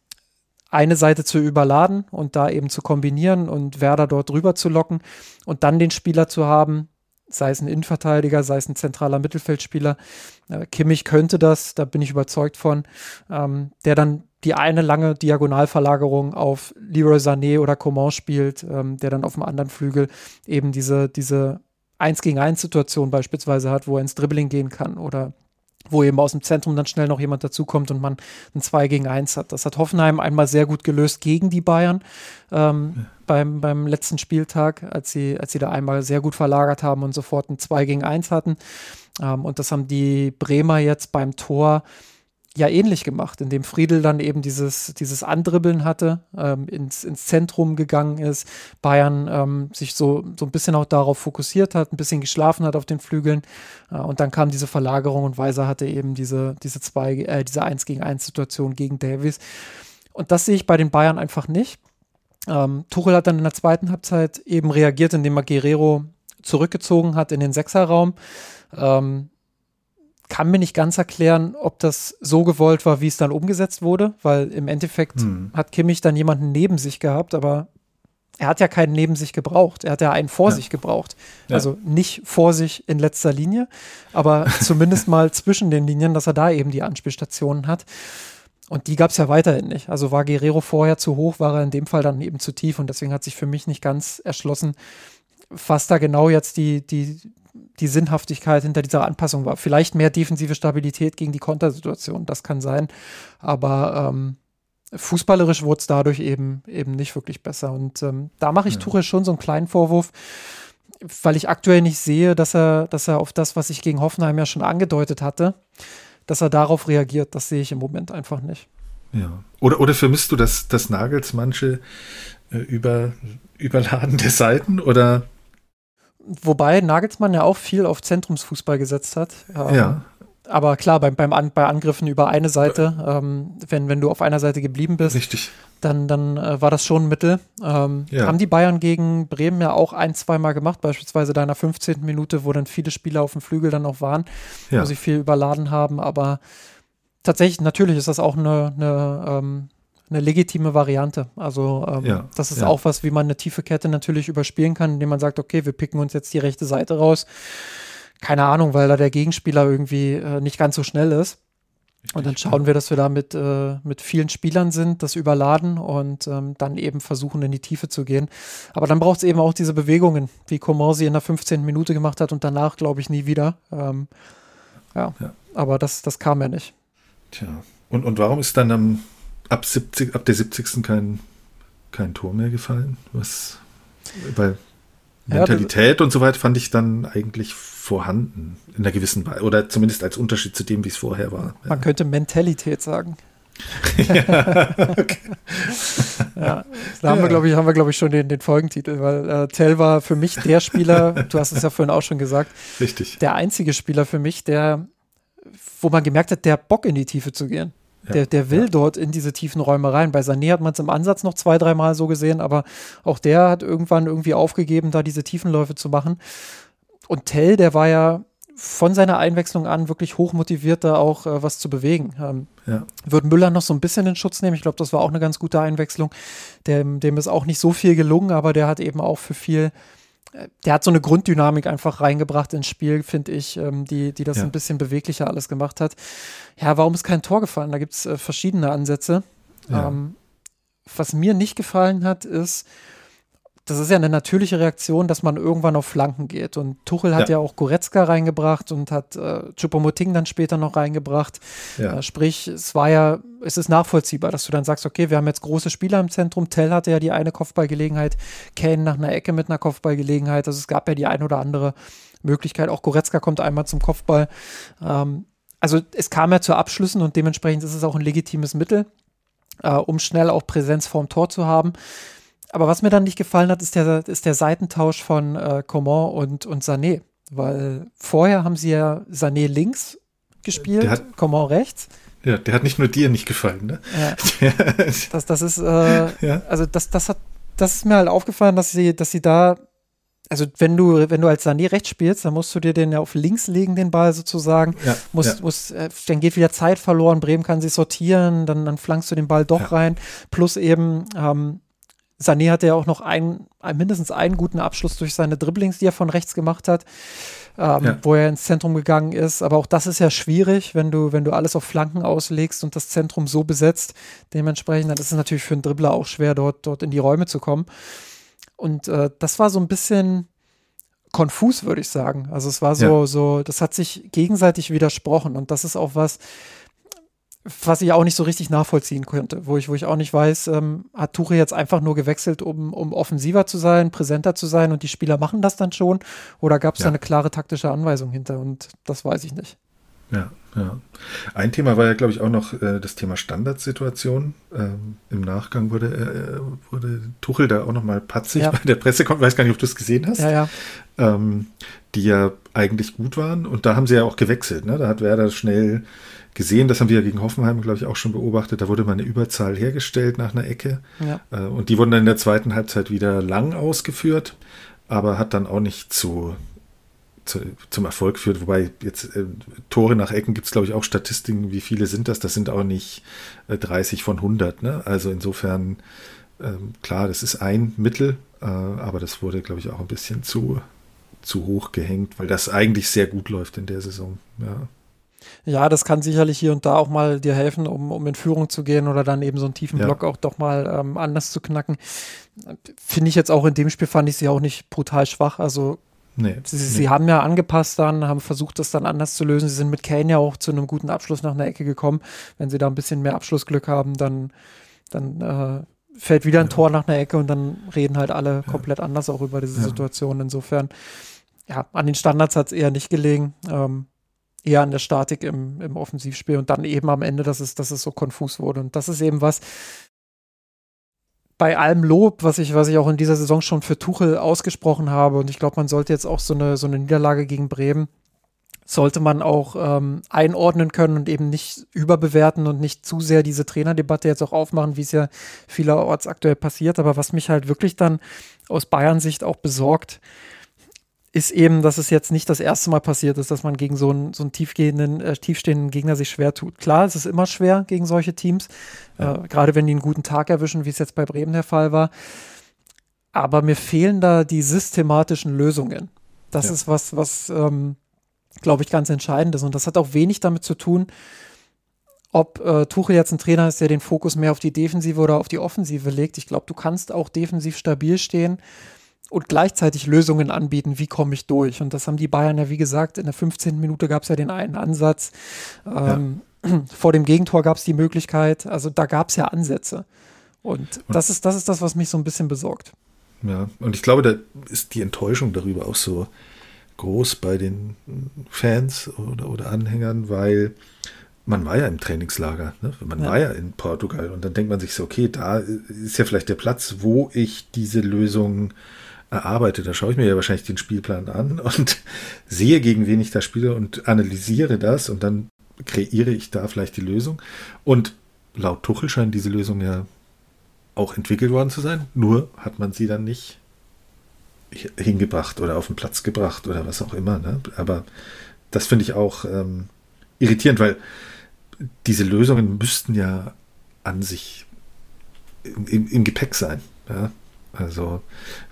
eine Seite zu überladen und da eben zu kombinieren und Werder dort drüber zu locken und dann den Spieler zu haben, sei es ein Innenverteidiger, sei es ein zentraler Mittelfeldspieler. Äh, Kimmich könnte das, da bin ich überzeugt von, ähm, der dann die eine lange Diagonalverlagerung auf Leroy Sané oder Coman spielt, ähm, der dann auf dem anderen Flügel eben diese, diese 1 gegen 1 Situation beispielsweise hat, wo er ins Dribbling gehen kann oder wo eben aus dem Zentrum dann schnell noch jemand dazukommt und man ein 2 gegen 1 hat. Das hat Hoffenheim einmal sehr gut gelöst gegen die Bayern ähm, ja. beim, beim letzten Spieltag, als sie, als sie da einmal sehr gut verlagert haben und sofort ein 2 gegen 1 hatten. Ähm, und das haben die Bremer jetzt beim Tor ja ähnlich gemacht, indem Friedel dann eben dieses, dieses Andribbeln hatte, ähm, ins, ins Zentrum gegangen ist, Bayern ähm, sich so, so ein bisschen auch darauf fokussiert hat, ein bisschen geschlafen hat auf den Flügeln äh, und dann kam diese Verlagerung und Weiser hatte eben diese, diese zwei, äh, diese 1 gegen 1 Situation gegen Davies. Und das sehe ich bei den Bayern einfach nicht. Ähm, Tuchel hat dann in der zweiten Halbzeit eben reagiert, indem er Guerrero zurückgezogen hat in den Sechserraum. Ähm, kann mir nicht ganz erklären, ob das so gewollt war, wie es dann umgesetzt wurde, weil im Endeffekt hm. hat Kimmich dann jemanden neben sich gehabt, aber er hat ja keinen neben sich gebraucht. Er hat ja einen vor ja. sich gebraucht. Ja. Also nicht vor sich in letzter Linie, aber zumindest mal zwischen den Linien, dass er da eben die Anspielstationen hat. Und die gab es ja weiterhin nicht. Also war Guerrero vorher zu hoch, war er in dem Fall dann eben zu tief. Und deswegen hat sich für mich nicht ganz erschlossen, was da genau jetzt die, die, die Sinnhaftigkeit hinter dieser Anpassung war. Vielleicht mehr defensive Stabilität gegen die Kontersituation, das kann sein. Aber ähm, fußballerisch wurde es dadurch eben, eben nicht wirklich besser. Und ähm, da mache ich ja. Tuchel schon so einen kleinen Vorwurf, weil ich aktuell nicht sehe, dass er, dass er auf das, was ich gegen Hoffenheim ja schon angedeutet hatte, dass er darauf reagiert. Das sehe ich im Moment einfach nicht. Ja. Oder, oder vermisst du das, das Nagels manche äh, über, überladene Seiten oder Wobei Nagelsmann ja auch viel auf Zentrumsfußball gesetzt hat. Ähm, ja. Aber klar, beim, beim An bei Angriffen über eine Seite, ähm, wenn, wenn du auf einer Seite geblieben bist, Richtig. dann, dann äh, war das schon ein Mittel. Ähm, ja. Haben die Bayern gegen Bremen ja auch ein, zweimal gemacht, beispielsweise da in der 15. Minute, wo dann viele Spieler auf dem Flügel dann auch waren, ja. wo sie viel überladen haben. Aber tatsächlich, natürlich ist das auch eine, eine ähm, eine legitime Variante. Also ähm, ja, das ist ja. auch was, wie man eine tiefe Kette natürlich überspielen kann, indem man sagt, okay, wir picken uns jetzt die rechte Seite raus. Keine Ahnung, weil da der Gegenspieler irgendwie äh, nicht ganz so schnell ist. Und dann schauen wir, dass wir da mit, äh, mit vielen Spielern sind, das überladen und ähm, dann eben versuchen, in die Tiefe zu gehen. Aber dann braucht es eben auch diese Bewegungen, wie Coman sie in der 15. Minute gemacht hat und danach, glaube ich, nie wieder. Ähm, ja. ja. aber das, das kam ja nicht. Tja, und, und warum ist dann am ab 70, ab der 70. kein, kein Tor mehr gefallen. Was, weil Mentalität ja, und so weiter fand ich dann eigentlich vorhanden in einer gewissen Weise oder zumindest als Unterschied zu dem, wie es vorher war. Man ja. könnte Mentalität sagen. ja, okay. ja, da haben wir, glaube ich, haben wir, glaube ich, schon den, den Folgentitel, weil äh, Tell war für mich der Spieler, du hast es ja vorhin auch schon gesagt, Richtig. der einzige Spieler für mich, der, wo man gemerkt hat, der hat Bock in die Tiefe zu gehen. Der, der will ja. dort in diese tiefen Räume rein. Bei Sané hat man es im Ansatz noch zwei, dreimal so gesehen, aber auch der hat irgendwann irgendwie aufgegeben, da diese Tiefenläufe zu machen. Und Tell, der war ja von seiner Einwechslung an wirklich hochmotiviert, da auch äh, was zu bewegen. Ähm, ja. Wird Müller noch so ein bisschen in Schutz nehmen. Ich glaube, das war auch eine ganz gute Einwechslung. Dem, dem ist auch nicht so viel gelungen, aber der hat eben auch für viel, der hat so eine Grunddynamik einfach reingebracht ins Spiel, finde ich, ähm, die, die das ja. ein bisschen beweglicher alles gemacht hat. Ja, warum ist kein Tor gefallen? Da gibt es äh, verschiedene Ansätze. Ja. Ähm, was mir nicht gefallen hat, ist, das ist ja eine natürliche Reaktion, dass man irgendwann auf Flanken geht. Und Tuchel hat ja, ja auch Goretzka reingebracht und hat äh, Chupomoting dann später noch reingebracht. Ja. Äh, sprich, es war ja, es ist nachvollziehbar, dass du dann sagst, okay, wir haben jetzt große Spieler im Zentrum. Tell hatte ja die eine Kopfballgelegenheit, Kane nach einer Ecke mit einer Kopfballgelegenheit. Also es gab ja die ein oder andere Möglichkeit. Auch Goretzka kommt einmal zum Kopfball. Ähm, also es kam ja zu Abschlüssen und dementsprechend ist es auch ein legitimes Mittel, äh, um schnell auch Präsenz vorm Tor zu haben. Aber was mir dann nicht gefallen hat, ist der, ist der Seitentausch von äh, Coman und, und Sané. Weil vorher haben sie ja Sané links gespielt, hat, Coman rechts. Ja, der hat nicht nur dir nicht gefallen, ne? Ja. das, das ist, äh, ja. also das, das hat, das ist mir halt aufgefallen, dass sie, dass sie da, also wenn du, wenn du als Sané rechts spielst, dann musst du dir den ja auf links legen, den Ball sozusagen. Ja, muss, ja. Muss, äh, dann geht wieder Zeit verloren, Bremen kann sich sortieren, dann, dann flankst du den Ball doch rein. Plus eben, ähm, Sané hatte ja auch noch einen, mindestens einen guten Abschluss durch seine Dribblings, die er von rechts gemacht hat, ähm, ja. wo er ins Zentrum gegangen ist. Aber auch das ist ja schwierig, wenn du, wenn du alles auf Flanken auslegst und das Zentrum so besetzt. Dementsprechend, dann ist es natürlich für einen Dribbler auch schwer, dort, dort in die Räume zu kommen. Und äh, das war so ein bisschen konfus, würde ich sagen. Also es war so, ja. so, das hat sich gegenseitig widersprochen. Und das ist auch was, was ich auch nicht so richtig nachvollziehen könnte, wo ich, wo ich auch nicht weiß, ähm, hat Tuche jetzt einfach nur gewechselt, um, um offensiver zu sein, präsenter zu sein und die Spieler machen das dann schon? Oder gab es ja. da eine klare taktische Anweisung hinter? Und das weiß ich nicht. Ja, ja. Ein Thema war ja, glaube ich, auch noch äh, das Thema Standardsituation. Ähm, Im Nachgang wurde, äh, wurde Tuchel da auch nochmal patzig ja. bei der Pressekonferenz. Ich weiß gar nicht, ob du es gesehen hast. Ja, ja. Ähm, die ja eigentlich gut waren. Und da haben sie ja auch gewechselt. Ne? Da hat Werder schnell gesehen, das haben wir ja gegen Hoffenheim, glaube ich, auch schon beobachtet. Da wurde mal eine Überzahl hergestellt nach einer Ecke. Ja. Äh, und die wurden dann in der zweiten Halbzeit wieder lang ausgeführt, aber hat dann auch nicht zu, zu zum Erfolg geführt. Wobei jetzt äh, Tore nach Ecken gibt es, glaube ich, auch Statistiken. Wie viele sind das? Das sind auch nicht äh, 30 von 100. Ne? Also insofern, ähm, klar, das ist ein Mittel, äh, aber das wurde, glaube ich, auch ein bisschen zu, zu hoch gehängt, weil das eigentlich sehr gut läuft in der Saison. Ja. Ja, das kann sicherlich hier und da auch mal dir helfen, um, um in Führung zu gehen oder dann eben so einen tiefen ja. Block auch doch mal ähm, anders zu knacken. Finde ich jetzt auch in dem Spiel, fand ich sie auch nicht brutal schwach. Also Nee, sie, nee. sie, haben ja angepasst dann, haben versucht, das dann anders zu lösen. Sie sind mit Kane ja auch zu einem guten Abschluss nach einer Ecke gekommen. Wenn sie da ein bisschen mehr Abschlussglück haben, dann, dann äh, fällt wieder ein ja. Tor nach einer Ecke und dann reden halt alle ja. komplett anders auch über diese. Situation. Insofern, ja, an den Standards hat es eher nicht gelegen. Ähm, eher an der Statik im, im Offensivspiel und dann eben am Ende, dass es, dass es so konfus wurde. Und das ist eben was, bei allem Lob, was ich, was ich auch in dieser Saison schon für Tuchel ausgesprochen habe, und ich glaube, man sollte jetzt auch so eine, so eine Niederlage gegen Bremen, sollte man auch ähm, einordnen können und eben nicht überbewerten und nicht zu sehr diese Trainerdebatte jetzt auch aufmachen, wie es ja vielerorts aktuell passiert. Aber was mich halt wirklich dann aus Bayern-Sicht auch besorgt, ist eben, dass es jetzt nicht das erste Mal passiert ist, dass man gegen so einen, so einen tiefgehenden, äh, tiefstehenden Gegner sich schwer tut. Klar, es ist immer schwer gegen solche Teams, ja. äh, gerade wenn die einen guten Tag erwischen, wie es jetzt bei Bremen der Fall war. Aber mir fehlen da die systematischen Lösungen. Das ja. ist was, was, ähm, glaube ich, ganz entscheidend ist. Und das hat auch wenig damit zu tun, ob äh, Tuchel jetzt ein Trainer ist, der den Fokus mehr auf die Defensive oder auf die Offensive legt. Ich glaube, du kannst auch defensiv stabil stehen und gleichzeitig Lösungen anbieten, wie komme ich durch. Und das haben die Bayern ja, wie gesagt, in der 15. Minute gab es ja den einen Ansatz. Ähm, ja. Vor dem Gegentor gab es die Möglichkeit, also da gab es ja Ansätze. Und das ist, das ist das, was mich so ein bisschen besorgt. Ja, und ich glaube, da ist die Enttäuschung darüber auch so groß bei den Fans oder, oder Anhängern, weil man war ja im Trainingslager, ne? man ja. war ja in Portugal und dann denkt man sich so, okay, da ist ja vielleicht der Platz, wo ich diese Lösung erarbeite. Da schaue ich mir ja wahrscheinlich den Spielplan an und sehe, gegen wen ich da spiele und analysiere das und dann kreiere ich da vielleicht die Lösung. Und laut Tuchel scheint diese Lösung ja auch entwickelt worden zu sein, nur hat man sie dann nicht hingebracht oder auf den Platz gebracht oder was auch immer. Ne? Aber das finde ich auch ähm, irritierend, weil diese Lösungen müssten ja an sich im, im, im Gepäck sein. Ja? Also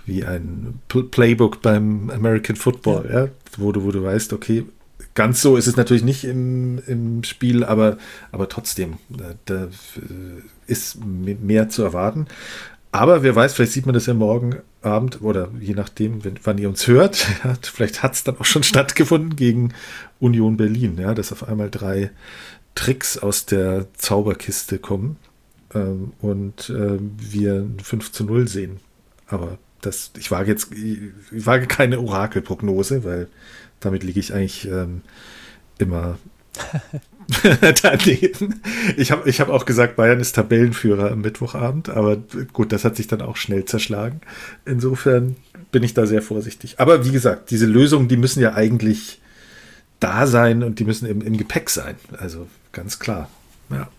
wie ein Playbook beim American Football, ja. ja, wo, du, wo du weißt, okay, ganz so ist es natürlich nicht im, im Spiel, aber, aber trotzdem, da, da ist mehr zu erwarten. Aber wer weiß, vielleicht sieht man das ja morgen Abend oder je nachdem, wenn, wann ihr uns hört. Ja, vielleicht hat es dann auch schon stattgefunden gegen Union Berlin, ja, dass auf einmal drei Tricks aus der Zauberkiste kommen ähm, und äh, wir 5 zu 0 sehen. Aber das, ich wage jetzt, ich wage keine Orakelprognose, weil damit liege ich eigentlich ähm, immer daneben. Ich habe ich hab auch gesagt, Bayern ist Tabellenführer am Mittwochabend, aber gut, das hat sich dann auch schnell zerschlagen. Insofern bin ich da sehr vorsichtig. Aber wie gesagt, diese Lösungen, die müssen ja eigentlich da sein und die müssen im, im Gepäck sein. Also ganz klar. Ja.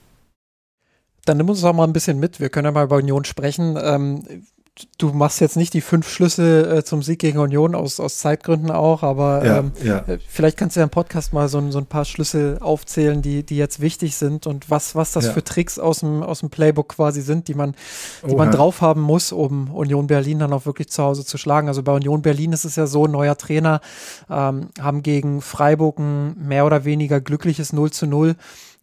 Dann nimm uns doch mal ein bisschen mit. Wir können ja mal über Union sprechen. Ähm, du machst jetzt nicht die fünf Schlüsse äh, zum Sieg gegen Union aus, aus Zeitgründen auch, aber ja, ähm, ja. Äh, vielleicht kannst du ja im Podcast mal so, so ein paar Schlüssel aufzählen, die, die jetzt wichtig sind und was, was das ja. für Tricks aus dem, aus dem Playbook quasi sind, die man, die man drauf haben muss, um Union Berlin dann auch wirklich zu Hause zu schlagen. Also bei Union Berlin ist es ja so, neuer Trainer ähm, haben gegen Freiburg ein mehr oder weniger glückliches 0 zu 0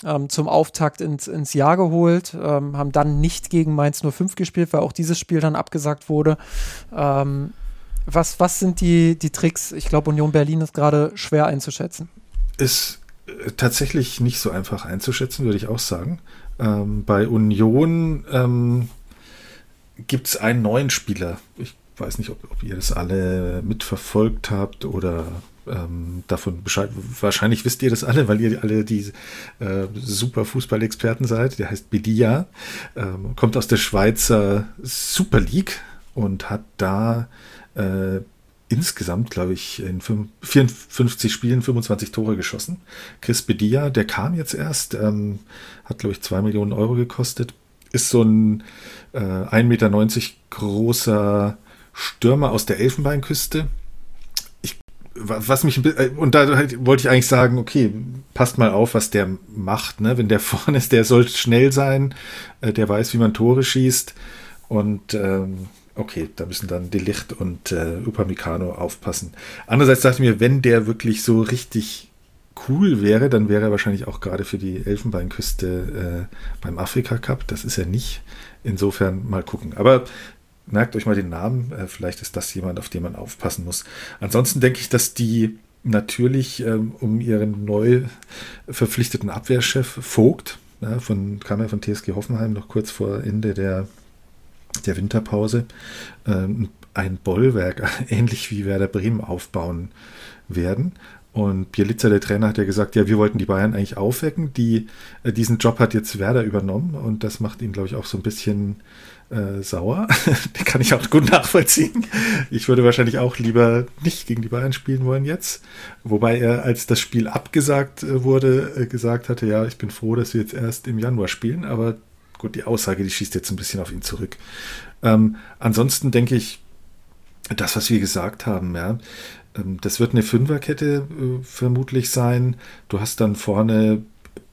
ähm, zum Auftakt ins, ins Jahr geholt, ähm, haben dann nicht gegen Mainz 05 gespielt, weil auch dieses Spiel dann abgesagt wurde. Ähm, was, was sind die, die Tricks? Ich glaube, Union Berlin ist gerade schwer einzuschätzen. Ist äh, tatsächlich nicht so einfach einzuschätzen, würde ich auch sagen. Ähm, bei Union ähm, gibt es einen neuen Spieler. Ich weiß nicht, ob, ob ihr das alle mitverfolgt habt oder ähm, davon Bescheid. Wahrscheinlich wisst ihr das alle, weil ihr alle die äh, super Fußballexperten seid. Der heißt Bedia, ähm, kommt aus der Schweizer Super League und hat da äh, insgesamt, glaube ich, in 54 Spielen 25 Tore geschossen. Chris Bedia, der kam jetzt erst, ähm, hat, glaube ich, 2 Millionen Euro gekostet, ist so ein äh, 1,90 Meter großer Stürmer aus der Elfenbeinküste was mich äh, und da wollte ich eigentlich sagen, okay, passt mal auf, was der macht, ne? Wenn der vorne ist, der soll schnell sein, äh, der weiß, wie man Tore schießt und ähm, okay, da müssen dann Delicht und äh, Upamecano aufpassen. Andererseits dachte ich mir, wenn der wirklich so richtig cool wäre, dann wäre er wahrscheinlich auch gerade für die Elfenbeinküste äh, beim Afrika Cup. Das ist er nicht. Insofern mal gucken. Aber merkt euch mal den Namen. Äh, vielleicht ist das jemand, auf den man aufpassen muss. Ansonsten denke ich, dass die natürlich ähm, um ihren neu verpflichteten Abwehrchef Vogt, ja, von, kam ja von TSG Hoffenheim noch kurz vor Ende der, der Winterpause, ähm, ein Bollwerk, ähnlich wie Werder Bremen, aufbauen werden. Und Bielica, der Trainer, hat ja gesagt, ja, wir wollten die Bayern eigentlich aufwecken. Die, äh, diesen Job hat jetzt Werder übernommen und das macht ihn, glaube ich, auch so ein bisschen äh, sauer. Den kann ich auch gut nachvollziehen. Ich würde wahrscheinlich auch lieber nicht gegen die Bayern spielen wollen jetzt. Wobei er, als das Spiel abgesagt äh, wurde, äh, gesagt hatte, ja, ich bin froh, dass wir jetzt erst im Januar spielen. Aber gut, die Aussage, die schießt jetzt ein bisschen auf ihn zurück. Ähm, ansonsten denke ich, das, was wir gesagt haben, ja, ähm, das wird eine Fünferkette äh, vermutlich sein. Du hast dann vorne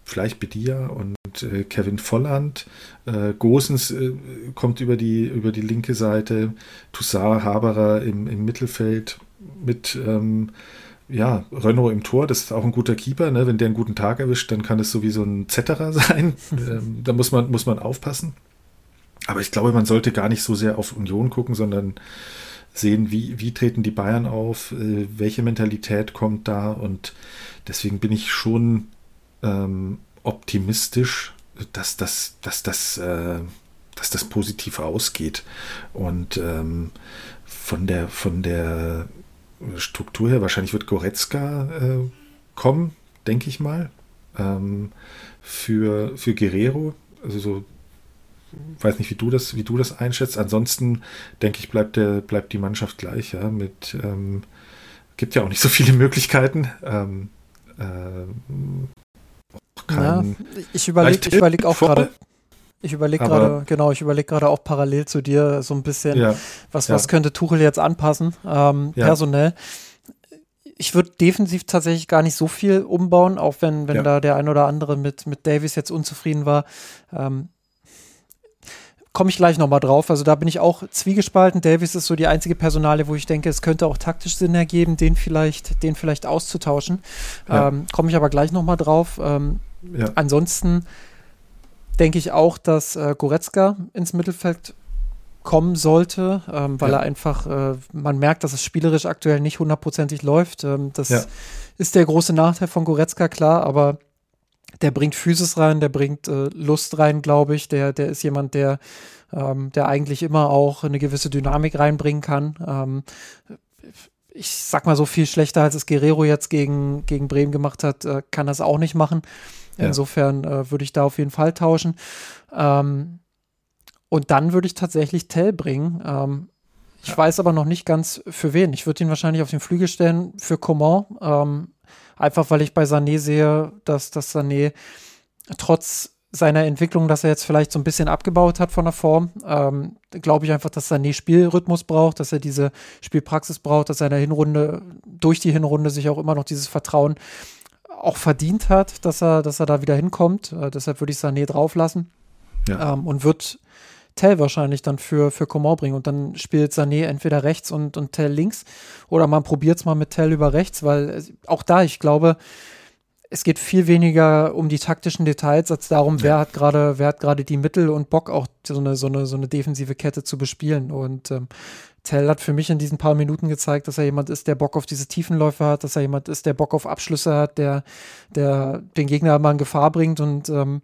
vielleicht Bedia und äh, Kevin Volland. Äh, Gosens äh, kommt über die, über die linke Seite. Toussaint Haberer im, im Mittelfeld mit ähm, ja, Renault im Tor, das ist auch ein guter Keeper. Ne? Wenn der einen guten Tag erwischt, dann kann es so wie so ein Zetterer sein. ähm, da muss man, muss man aufpassen. Aber ich glaube, man sollte gar nicht so sehr auf Union gucken, sondern sehen, wie, wie treten die Bayern auf, äh, welche Mentalität kommt da und deswegen bin ich schon ähm, optimistisch, dass das, dass das, äh, dass das positiv ausgeht. Und ähm, von der, von der Struktur her, wahrscheinlich wird Goretzka äh, kommen, denke ich mal. Ähm, für, für Guerrero, also so, weiß nicht, wie du das, wie du das einschätzt. Ansonsten denke ich, bleibt der, bleibt die Mannschaft gleich, ja, mit ähm, gibt ja auch nicht so viele Möglichkeiten. Ähm, kein. Ja, ich überlege ich überleg auch gerade. Ich überlege gerade, genau, ich überlege gerade auch parallel zu dir so ein bisschen, ja, was, ja. was könnte Tuchel jetzt anpassen, ähm, personell. ich würde defensiv tatsächlich gar nicht so viel umbauen, auch wenn, wenn da der ein oder andere mit, mit Davies jetzt unzufrieden war. Ähm, Komme ich gleich nochmal drauf. Also da bin ich auch zwiegespalten. Davies ist so die einzige Personale, wo ich denke, es könnte auch taktisch Sinn ergeben, den vielleicht, den vielleicht auszutauschen. Ja. Ähm, Komme ich aber gleich nochmal drauf. Ähm, Ja. Ansonsten denke ich auch, dass äh, Goretzka ins Mittelfeld kommen sollte, ähm, weil Ja. er einfach, äh, man merkt, dass es spielerisch aktuell nicht hundertprozentig läuft. Ähm, das Ja. ist der große Nachteil von Goretzka, klar, aber der bringt Physis rein, der bringt äh, Lust rein, glaube ich. Der, der ist jemand, der, ähm, der eigentlich immer auch eine gewisse Dynamik reinbringen kann. Ähm, ich sag mal so viel schlechter, als es Guerrero jetzt gegen, gegen Bremen gemacht hat, äh, kann das auch nicht machen. Ja. Insofern äh, würde ich da auf jeden Fall tauschen. Ähm, und dann würde ich tatsächlich Tell bringen. Ähm, ich Ja. weiß aber noch nicht ganz für wen. Ich würde ihn wahrscheinlich auf den Flügel stellen für Coman. Ähm, einfach weil ich bei Sané sehe, dass, dass Sané trotz seiner Entwicklung, dass er jetzt vielleicht so ein bisschen abgebaut hat von der Form, ähm, glaube ich einfach, dass Sané Spielrhythmus braucht, dass er diese Spielpraxis braucht, dass er in der Hinrunde, durch die Hinrunde sich auch immer noch dieses Vertrauen auch verdient hat, dass er, dass er da wieder hinkommt. Äh, deshalb würde ich Sané drauflassen Ja. ähm, und wird Tell wahrscheinlich dann für, für Coman bringen. Und dann spielt Sané entweder rechts und, und Tell links oder man probiert es mal mit Tell über rechts, weil äh, auch da, ich glaube, es geht viel weniger um die taktischen Details als darum, wer hat gerade, wer hat gerade die Mittel und Bock, auch so eine, so eine, so eine defensive Kette zu bespielen. Und ähm, Tell hat für mich in diesen paar Minuten gezeigt, dass er jemand ist, der Bock auf diese Tiefenläufe hat, dass er jemand ist, der Bock auf Abschlüsse hat, der, der den Gegner mal in Gefahr bringt. Und ähm,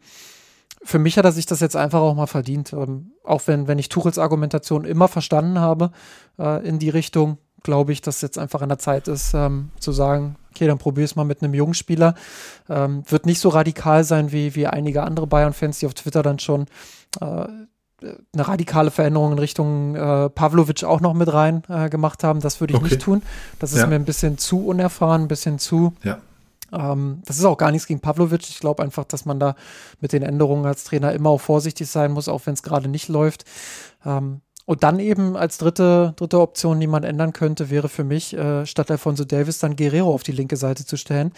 für mich hat er sich das jetzt einfach auch mal verdient. Ähm, auch wenn, wenn ich Tuchels Argumentation immer verstanden habe äh, in die Richtung, glaube ich, dass jetzt einfach an der Zeit ist, ähm, zu sagen, okay, dann probier es mal mit einem jungen Spieler. Ähm, wird nicht so radikal sein wie, wie einige andere Bayern-Fans, die auf Twitter dann schon äh, eine radikale Veränderung in Richtung äh, Pavlovic auch noch mit rein äh, gemacht haben. Das würde ich Okay. nicht tun. Das ist Ja. mir ein bisschen zu unerfahren, ein bisschen zu Ja. ähm, das ist auch gar nichts gegen Pavlovic. Ich glaube einfach, dass man da mit den Änderungen als Trainer immer auch vorsichtig sein muss, auch wenn es gerade nicht läuft. Ähm, und dann eben als dritte, dritte Option, die man ändern könnte, wäre für mich, äh, statt Alfonso Davis dann Guerrero auf die linke Seite zu stellen.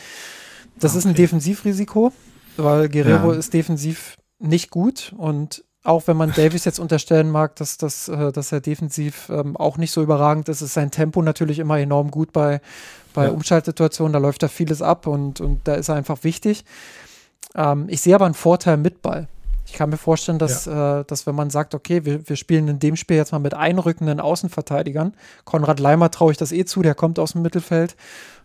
Das ist ein Okay. Defensivrisiko, weil Guerrero Ja. ist defensiv nicht gut und auch wenn man Davis jetzt unterstellen mag, dass, dass, äh, dass er defensiv ähm, auch nicht so überragend ist, ist sein Tempo natürlich immer enorm gut bei, bei Ja. Umschaltsituationen. Da läuft da vieles ab und, und da ist er einfach wichtig. Ähm, ich sehe aber einen Vorteil mit Ball. Ich kann mir vorstellen, dass, äh, dass wenn man sagt, okay, wir, wir spielen in dem Spiel jetzt mal mit einrückenden Außenverteidigern, Konrad Leimer traue ich das eh zu, der kommt aus dem Mittelfeld.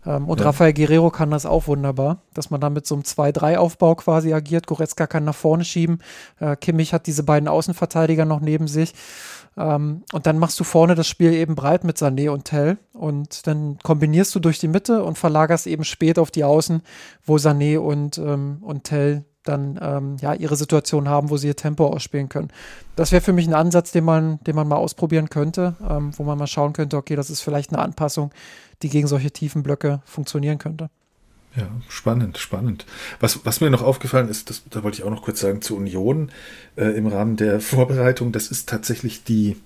Ähm, und Ja. Rafael Guerrero kann das auch wunderbar, dass man da mit so einem 2-3-Aufbau quasi agiert. Goretzka kann nach vorne schieben, äh, Kimmich hat diese beiden Außenverteidiger noch neben sich. Ähm, und dann machst du vorne das Spiel eben breit mit Sané und Tell. Und dann kombinierst du durch die Mitte und verlagerst eben spät auf die Außen, wo Sané und, ähm, und Tell dann ähm, ja ihre Situation haben, wo sie ihr Tempo ausspielen können. Das wäre für mich ein Ansatz, den man, den man mal ausprobieren könnte, ähm, wo man mal schauen könnte, okay, das ist vielleicht eine Anpassung, die gegen solche tiefen Blöcke funktionieren könnte. Ja, spannend, spannend. Was, was mir noch aufgefallen ist, das, da wollte ich auch noch kurz sagen, zur Union äh, im Rahmen der Vorbereitung, das ist tatsächlich die,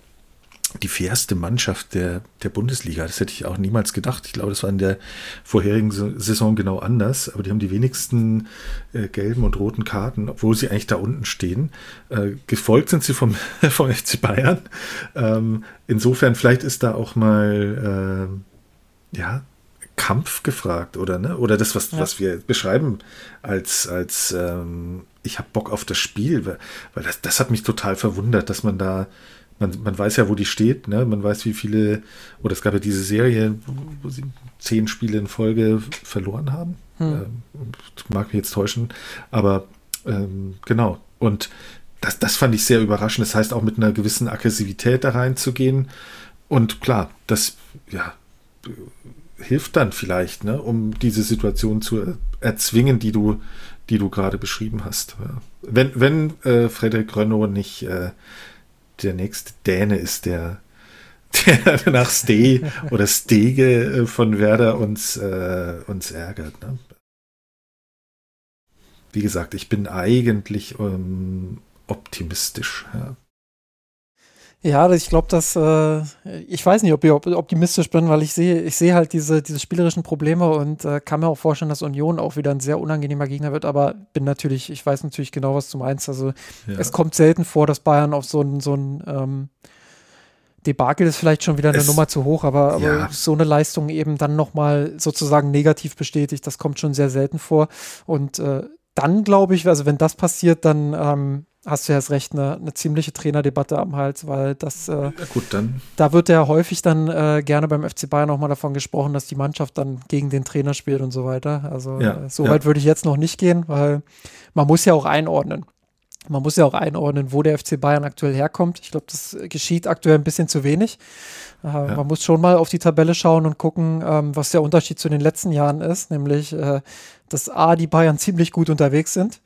die fairste Mannschaft der, der Bundesliga. Das hätte ich auch niemals gedacht. Ich glaube, das war in der vorherigen Sa- Saison genau anders, aber die haben die wenigsten äh, gelben und roten Karten, obwohl sie eigentlich da unten stehen. Äh, gefolgt sind sie vom, vom FC Bayern. Ähm, insofern, vielleicht ist da auch mal, äh, ja, Kampf gefragt, oder ne? Oder das, was, Ja. was wir beschreiben als, als ähm, ich habe Bock auf das Spiel, weil, weil das, das hat mich total verwundert, dass man da, man, man weiß ja, wo die steht, ne? Man weiß, wie viele, oder es gab ja diese Serie, wo, sie zehn Spiele in Folge verloren haben. Hm. Ähm, mag mich jetzt täuschen, aber ähm, genau. Und das, das fand ich sehr überraschend. Das heißt, auch mit einer gewissen Aggressivität da reinzugehen. Und klar, das, ja, hilft dann vielleicht, ne, um diese Situation zu erzwingen, die du, die du gerade beschrieben hast. Wenn, wenn äh, Frederik Renault nicht äh, der nächste Däne ist, der, der nach Ste oder Stege äh, von Werder uns, äh, uns ärgert. Ne? Wie gesagt, ich bin eigentlich ähm, optimistisch. Ja. Ja, ich glaube, dass äh, ich weiß nicht, ob ich optimistisch bin, weil ich sehe, ich sehe halt diese, diese spielerischen Probleme und äh, kann mir auch vorstellen, dass Union auch wieder ein sehr unangenehmer Gegner wird, aber bin natürlich, ich weiß natürlich genau, was du meinst. Also ja. es kommt selten vor, dass Bayern auf so ein, so ein ähm, Debakel ist vielleicht schon wieder eine es, Nummer zu hoch, aber, aber ja. so eine Leistung eben dann nochmal sozusagen negativ bestätigt, das kommt schon sehr selten vor. Und äh, dann glaube ich, also wenn das passiert, dann ähm, hast du ja erst recht eine, eine ziemliche Trainerdebatte am Hals, weil das äh, ja, gut, dann. da wird ja häufig dann äh, gerne beim FC Bayern auch mal davon gesprochen, dass die Mannschaft dann gegen den Trainer spielt und so weiter. Also ja, äh, so ja. weit würde ich jetzt noch nicht gehen, weil man muss ja auch einordnen. Man muss ja auch einordnen, wo der FC Bayern aktuell herkommt. Ich glaube, das geschieht aktuell ein bisschen zu wenig. Äh, ja. Man muss schon mal auf die Tabelle schauen und gucken, ähm, was der Unterschied zu den letzten Jahren ist, nämlich, äh, dass A, die Bayern ziemlich gut unterwegs sind.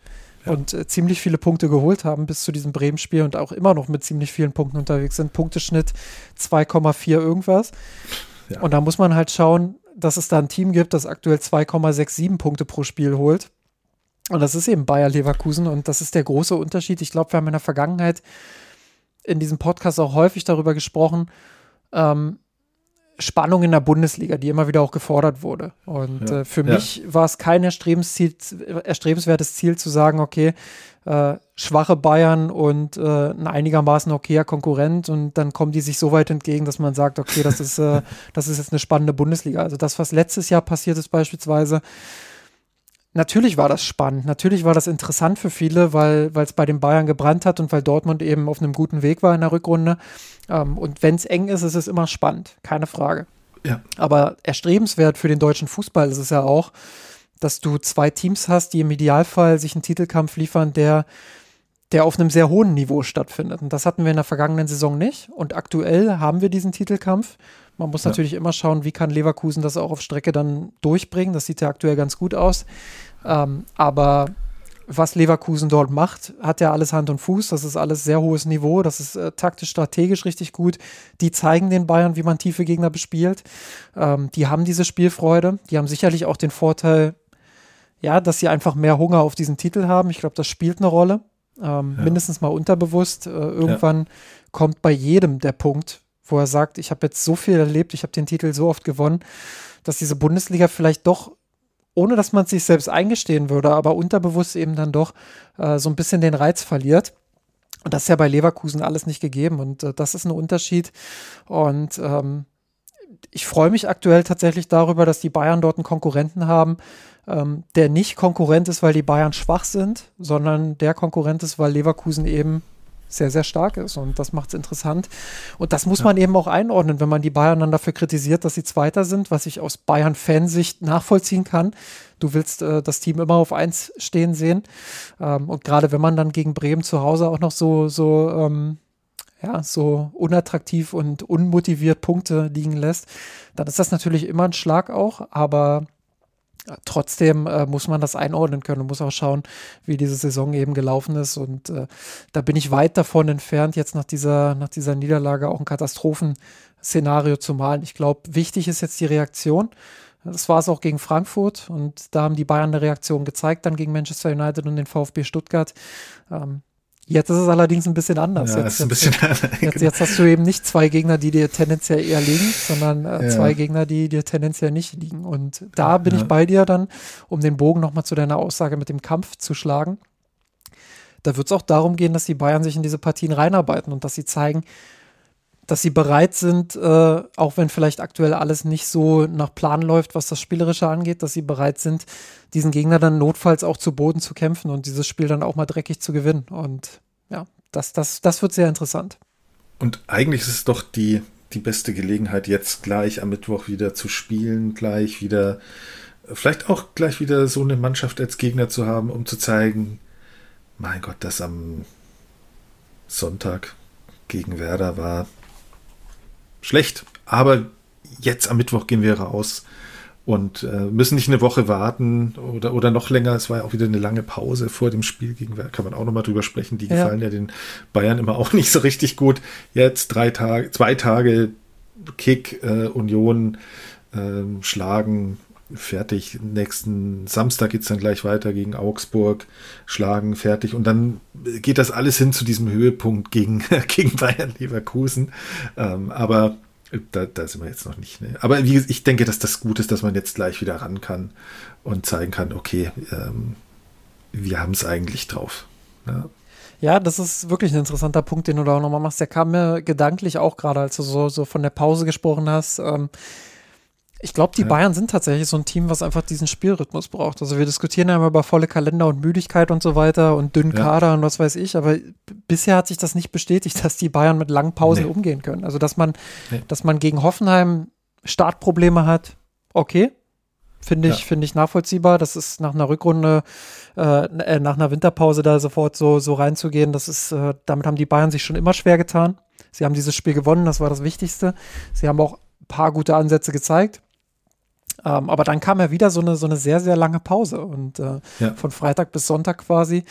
Und äh, ziemlich viele Punkte geholt haben bis zu diesem Bremen-Spiel und auch immer noch mit ziemlich vielen Punkten unterwegs sind. Punkteschnitt 2,4 irgendwas. Ja. Und da muss man halt schauen, dass es da ein Team gibt, das aktuell 2,67 Punkte pro Spiel holt und das ist eben Bayer Leverkusen und das ist der große Unterschied. Ich glaube, wir haben in der Vergangenheit in diesem Podcast auch häufig darüber gesprochen, ähm, Spannung in der Bundesliga, die immer wieder auch gefordert wurde. Und ja, äh, für ja. mich war es kein erstrebenswertes Ziel zu sagen, okay, äh, schwache Bayern und äh, ein einigermaßen okayer Konkurrent und dann kommen die sich so weit entgegen, dass man sagt, okay, das ist, äh, das ist jetzt eine spannende Bundesliga. Also das, was letztes Jahr passiert ist beispielsweise, natürlich war das spannend, natürlich war das interessant für viele, weil es bei den Bayern gebrannt hat und weil Dortmund eben auf einem guten Weg war in der Rückrunde. Ähm, und wenn es eng ist, ist es immer spannend, keine Frage. Ja. Aber erstrebenswert für den deutschen Fußball ist es ja auch, dass du zwei Teams hast, die im Idealfall sich einen Titelkampf liefern, der, der auf einem sehr hohen Niveau stattfindet. Und das hatten wir in der vergangenen Saison nicht. Und aktuell haben wir diesen Titelkampf. Man muss ja. natürlich immer schauen, wie kann Leverkusen das auch auf Strecke dann durchbringen. Das sieht ja aktuell ganz gut aus. Ähm, aber was Leverkusen dort macht, hat ja alles Hand und Fuß. Das ist alles sehr hohes Niveau. Das ist äh, taktisch, strategisch richtig gut. Die zeigen den Bayern, wie man tiefe Gegner bespielt. Ähm, die haben diese Spielfreude. Die haben sicherlich auch den Vorteil, ja, dass sie einfach mehr Hunger auf diesen Titel haben. Ich glaube, das spielt eine Rolle. Ähm, ja. Mindestens mal unterbewusst. Äh, irgendwann ja. kommt bei jedem der Punkt, wo er sagt, ich habe jetzt so viel erlebt, ich habe den Titel so oft gewonnen, dass diese Bundesliga vielleicht doch ohne dass man es sich selbst eingestehen würde, aber unterbewusst eben dann doch äh, so ein bisschen den Reiz verliert. Und das ist ja bei Leverkusen alles nicht gegeben. Und äh, das ist ein Unterschied. Und ähm, ich freue mich aktuell tatsächlich darüber, dass die Bayern dort einen Konkurrenten haben, ähm, der nicht Konkurrent ist, weil die Bayern schwach sind, sondern der Konkurrent ist, weil Leverkusen eben sehr, sehr stark ist. Und das macht es interessant. Und das muss ja. man eben auch einordnen, wenn man die Bayern dann dafür kritisiert, dass sie Zweiter sind, was ich aus Bayern-Fansicht nachvollziehen kann. Du willst äh, das Team immer auf eins stehen sehen. Ähm, und gerade wenn man dann gegen Bremen zu Hause auch noch so, so, ähm, ja, so unattraktiv und unmotiviert Punkte liegen lässt, dann ist das natürlich immer ein Schlag auch. Aber trotzdem äh, muss man das einordnen können und muss auch schauen, wie diese Saison eben gelaufen ist. Und äh, da bin ich weit davon entfernt, jetzt nach dieser, nach dieser Niederlage auch ein Katastrophenszenario zu malen. Ich glaube, wichtig ist jetzt die Reaktion. Das war es auch gegen Frankfurt und da haben die Bayern eine Reaktion gezeigt, dann gegen Manchester United und den VfB Stuttgart. Ähm, Jetzt ist es allerdings ein bisschen anders. Ja, jetzt, ein bisschen jetzt, jetzt, jetzt, hast du eben nicht zwei Gegner, die dir tendenziell eher liegen, sondern äh, ja. zwei Gegner, die dir tendenziell nicht liegen. Und da bin ja. ich bei dir dann, um den Bogen nochmal zu deiner Aussage mit dem Kampf zu schlagen. Da wird es auch darum gehen, dass die Bayern sich in diese Partien reinarbeiten und dass sie zeigen, dass sie bereit sind, äh, auch wenn vielleicht aktuell alles nicht so nach Plan läuft, was das Spielerische angeht, dass sie bereit sind, diesen Gegner dann notfalls auch zu Boden zu kämpfen und dieses Spiel dann auch mal dreckig zu gewinnen. Und ja, das, das, das wird sehr interessant. Und eigentlich ist es doch die, die beste Gelegenheit, jetzt gleich am Mittwoch wieder zu spielen, gleich wieder, vielleicht auch gleich wieder so eine Mannschaft als Gegner zu haben, um zu zeigen, mein Gott, das am Sonntag gegen Werder war schlecht. Aber jetzt am Mittwoch gehen wir raus und äh, müssen nicht eine Woche warten oder, oder noch länger. Es war ja auch wieder eine lange Pause vor dem Spiel gegen. Kann man auch nochmal drüber sprechen. Die ja. gefallen ja den Bayern immer auch nicht so richtig gut. Jetzt drei Tage, zwei Tage Kick, äh, Union äh, schlagen fertig. Nächsten Samstag geht es dann gleich weiter gegen Augsburg, schlagen, fertig. Und dann geht das alles hin zu diesem Höhepunkt gegen, gegen Bayern Leverkusen. Ähm, aber da, da sind wir jetzt noch nicht. Ne? Aber wie, ich denke, dass das gut ist, dass man jetzt gleich wieder ran kann und zeigen kann, okay, ähm, wir haben es eigentlich drauf. Ja. Ja, das ist wirklich ein interessanter Punkt, den du da auch nochmal machst. Der kam mir gedanklich auch gerade, als du so, so von der Pause gesprochen hast. Ähm, ich glaube, die ja. Bayern sind tatsächlich so ein Team, was einfach diesen Spielrhythmus braucht. Also wir diskutieren ja immer über volle Kalender und Müdigkeit und so weiter und dünnen ja. Kader und was weiß ich, aber bisher hat sich das nicht bestätigt, dass die Bayern mit langen Pausen nee. umgehen können. Also dass man, nee. dass man gegen Hoffenheim Startprobleme hat, okay. Finde ich, ja. finde ich nachvollziehbar. Das ist nach einer Rückrunde, äh, äh, nach einer Winterpause da sofort so, so reinzugehen. Das ist, äh, damit haben die Bayern sich schon immer schwer getan. Sie haben dieses Spiel gewonnen, das war das Wichtigste. Sie haben auch ein paar gute Ansätze gezeigt. Ähm, aber dann kam ja wieder so eine, so eine sehr, sehr lange Pause und äh, ja. von Freitag bis Sonntag quasi.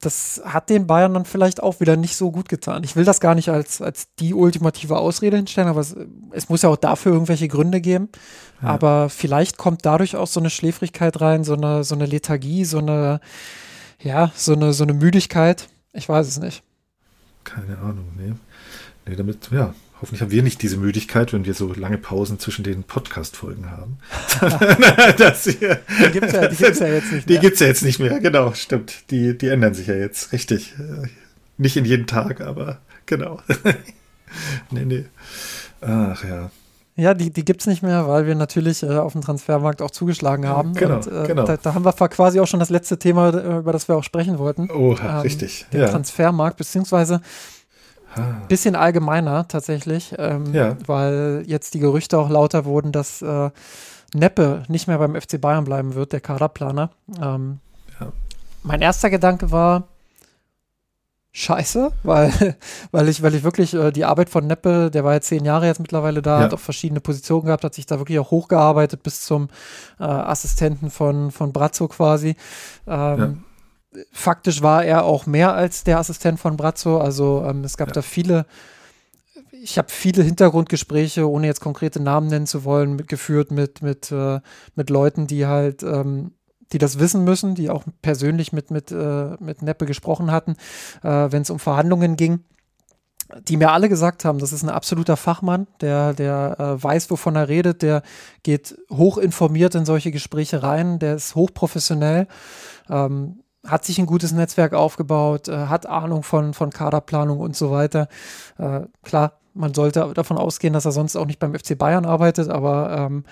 Das hat den Bayern dann vielleicht auch wieder nicht so gut getan. Ich will das gar nicht als, als die ultimative Ausrede hinstellen, aber es, es muss ja auch dafür irgendwelche Gründe geben. Ja. Aber vielleicht kommt dadurch auch so eine Schläfrigkeit rein, so eine, so eine Lethargie, so eine, ja, so eine, so eine Müdigkeit. Ich weiß es nicht. Keine Ahnung, nee. Nee, damit, ja, Hoffentlich haben wir nicht diese Müdigkeit, wenn wir so lange Pausen zwischen den Podcast-Folgen haben. das hier, die gibt es ja, ja, jetzt nicht mehr. Die gibt es ja jetzt nicht mehr, genau, stimmt. Die, die ändern sich ja jetzt, richtig. Nicht in jeden Tag, aber genau. nee, nee. Ach ja. Ja, die, die gibt es nicht mehr, weil wir natürlich äh, auf dem Transfermarkt auch zugeschlagen haben. Genau, und, äh, genau. Da, da, haben wir quasi auch schon das letzte Thema, äh, über das wir auch sprechen wollten. Oh, ähm, richtig. Der ja. Transfermarkt, beziehungsweise. Bisschen allgemeiner tatsächlich, ähm, ja. weil jetzt die Gerüchte auch lauter wurden, dass äh, Neppe nicht mehr beim FC Bayern bleiben wird, der Kaderplaner. Ähm, ja. Mein erster Gedanke war, scheiße, weil, weil ich, weil ich wirklich äh, die Arbeit von Neppe, der war ja zehn Jahre jetzt mittlerweile da, ja. hat auch verschiedene Positionen gehabt, hat sich da wirklich auch hochgearbeitet bis zum äh, Assistenten von, von Brazzo quasi. Ähm, ja faktisch war er auch mehr als der Assistent von Brazzo. Also ähm, es gab ja. da viele, ich habe viele Hintergrundgespräche, ohne jetzt konkrete Namen nennen zu wollen, mit, geführt mit, mit, äh, mit Leuten, die halt, ähm, die das wissen müssen, die auch persönlich mit, mit, äh, mit Neppe gesprochen hatten, äh, wenn es um Verhandlungen ging die mir alle gesagt haben, das ist ein absoluter Fachmann, der, der äh, weiß, wovon er redet, der geht hoch informiert in solche Gespräche rein, der ist hochprofessionell. Ähm, hat sich ein gutes Netzwerk aufgebaut, äh, hat Ahnung von, von Kaderplanung und so weiter. Äh, klar, man sollte davon ausgehen, dass er sonst auch nicht beim FC Bayern arbeitet, aber ähm,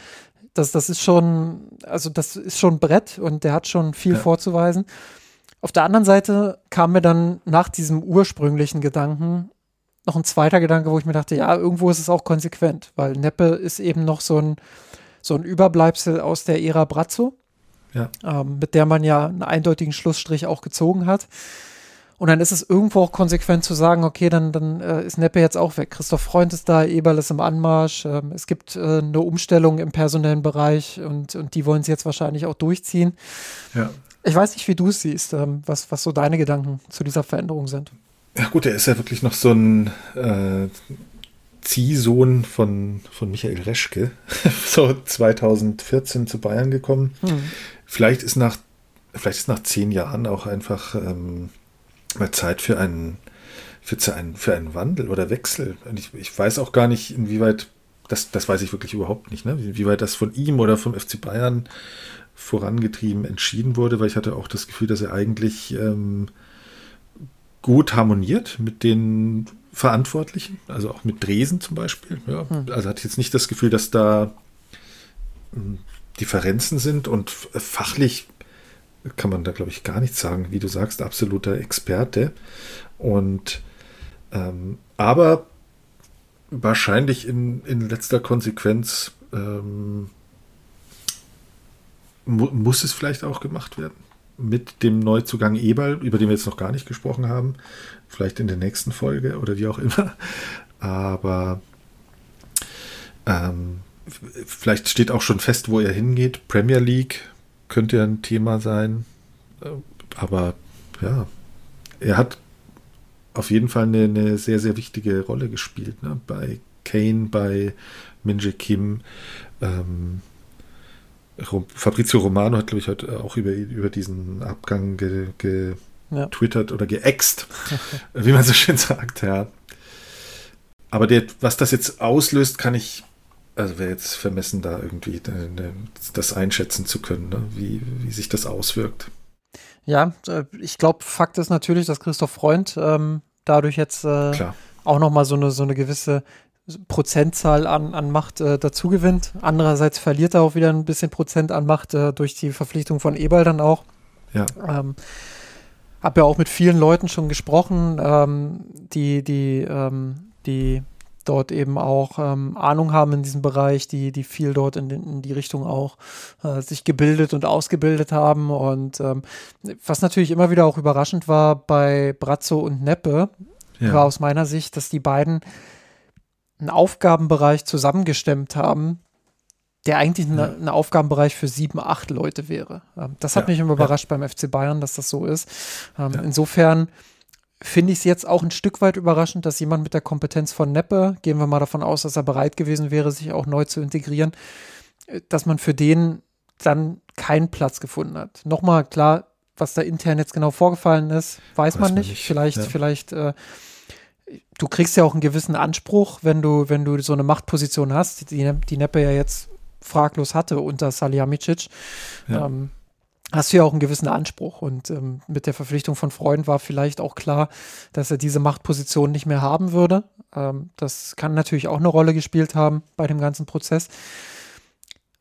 das, das ist schon, also das ist schon ein Brett und der hat schon viel ja. vorzuweisen. Auf der anderen Seite kam mir dann nach diesem ursprünglichen Gedanken noch ein zweiter Gedanke, wo ich mir dachte, ja, irgendwo ist es auch konsequent, weil Neppe ist eben noch so ein, so ein Überbleibsel aus der Ära Brazzo ja. ähm, mit der man ja einen eindeutigen Schlussstrich auch gezogen hat. Und dann ist es irgendwo auch konsequent zu sagen, okay, dann, dann äh, ist Neppe jetzt auch weg. Christoph Freund ist da, Eberl ist im Anmarsch. Ähm, es gibt äh, eine Umstellung im personellen Bereich und, und die wollen sie jetzt wahrscheinlich auch durchziehen. Ja. Ich weiß nicht, wie du es siehst, ähm, was, was so deine Gedanken zu dieser Veränderung sind. Ja gut, er ist ja wirklich noch so ein äh, Ziehsohn von, von Michael Reschke, so 2014 zu Bayern gekommen. Hm. Vielleicht ist nach, vielleicht ist nach zehn Jahren auch einfach ähm, mal Zeit für einen, für einen, für einen Wandel oder Wechsel. Und ich, ich weiß auch gar nicht, inwieweit, das, das weiß ich wirklich überhaupt nicht, ne? inwieweit das von ihm oder vom FC Bayern vorangetrieben entschieden wurde, weil ich hatte auch das Gefühl, dass er eigentlich ähm, gut harmoniert mit den Verantwortlichen, also auch mit Dresen zum Beispiel. Ja. Also hatte jetzt nicht das Gefühl, dass da hm, Differenzen sind und fachlich kann man da, glaube ich, gar nichts sagen. Wie du sagst, absoluter Experte. Und ähm, aber wahrscheinlich in, in letzter Konsequenz ähm, mu muss es vielleicht auch gemacht werden. Mit dem Neuzugang Eberl, über den wir jetzt noch gar nicht gesprochen haben. Vielleicht in der nächsten Folge oder wie auch immer. Aber ähm, vielleicht steht auch schon fest, wo er hingeht. Premier League könnte ja ein Thema sein. Aber ja, er hat auf jeden Fall eine, eine sehr, sehr wichtige Rolle gespielt. Ne? Bei Kane, bei Minje Kim. Ähm, Fabrizio Romano hat, glaube ich, heute auch über, über diesen Abgang getwittert ge, ja. oder geäxt, wie man so schön sagt, ja. Aber der, was das jetzt auslöst, kann ich, also wäre jetzt vermessen, da irgendwie das einschätzen zu können, ne? wie, wie sich das auswirkt. Ja, äh, ich glaube, Fakt ist natürlich, dass Christoph Freund ähm, dadurch jetzt äh, auch nochmal so eine, so eine gewisse Prozentzahl an, an Macht äh, dazugewinnt. Andererseits verliert er auch wieder ein bisschen Prozent an Macht äh, durch die Verpflichtung von Eberl dann auch. Ja. Ähm, hab ja auch mit vielen Leuten schon gesprochen, ähm, die, die, ähm, die dort eben auch ähm, Ahnung haben in diesem Bereich, die, die viel dort in, den, in die Richtung auch äh, sich gebildet und ausgebildet haben. Und ähm, was natürlich immer wieder auch überraschend war bei Brazzo und Neppe, ja. war aus meiner Sicht, dass die beiden einen Aufgabenbereich zusammengestemmt haben, der eigentlich ja. ein Aufgabenbereich für sieben, acht Leute wäre. Ähm, das hat ja. mich immer überrascht beim FC Bayern, dass das so ist. Ähm, insofern finde ich es jetzt auch ein Stück weit überraschend, dass jemand mit der Kompetenz von Neppe, gehen wir mal davon aus, dass er bereit gewesen wäre, sich auch neu zu integrieren, äh, dass man für den dann keinen Platz gefunden hat. Nochmal klar, was da intern jetzt genau vorgefallen ist, weiß, weiß man nicht. nicht. Vielleicht, ja. vielleicht, äh, du kriegst ja auch einen gewissen Anspruch, wenn du, wenn du so eine Machtposition hast, die, die Neppe ja jetzt fraglos hatte unter Salihamidzic. Ja. Ähm, hast du ja auch einen gewissen Anspruch. Und ähm, mit der Verpflichtung von Freund war vielleicht auch klar, dass er diese Machtposition nicht mehr haben würde. Ähm, das kann natürlich auch eine Rolle gespielt haben bei dem ganzen Prozess.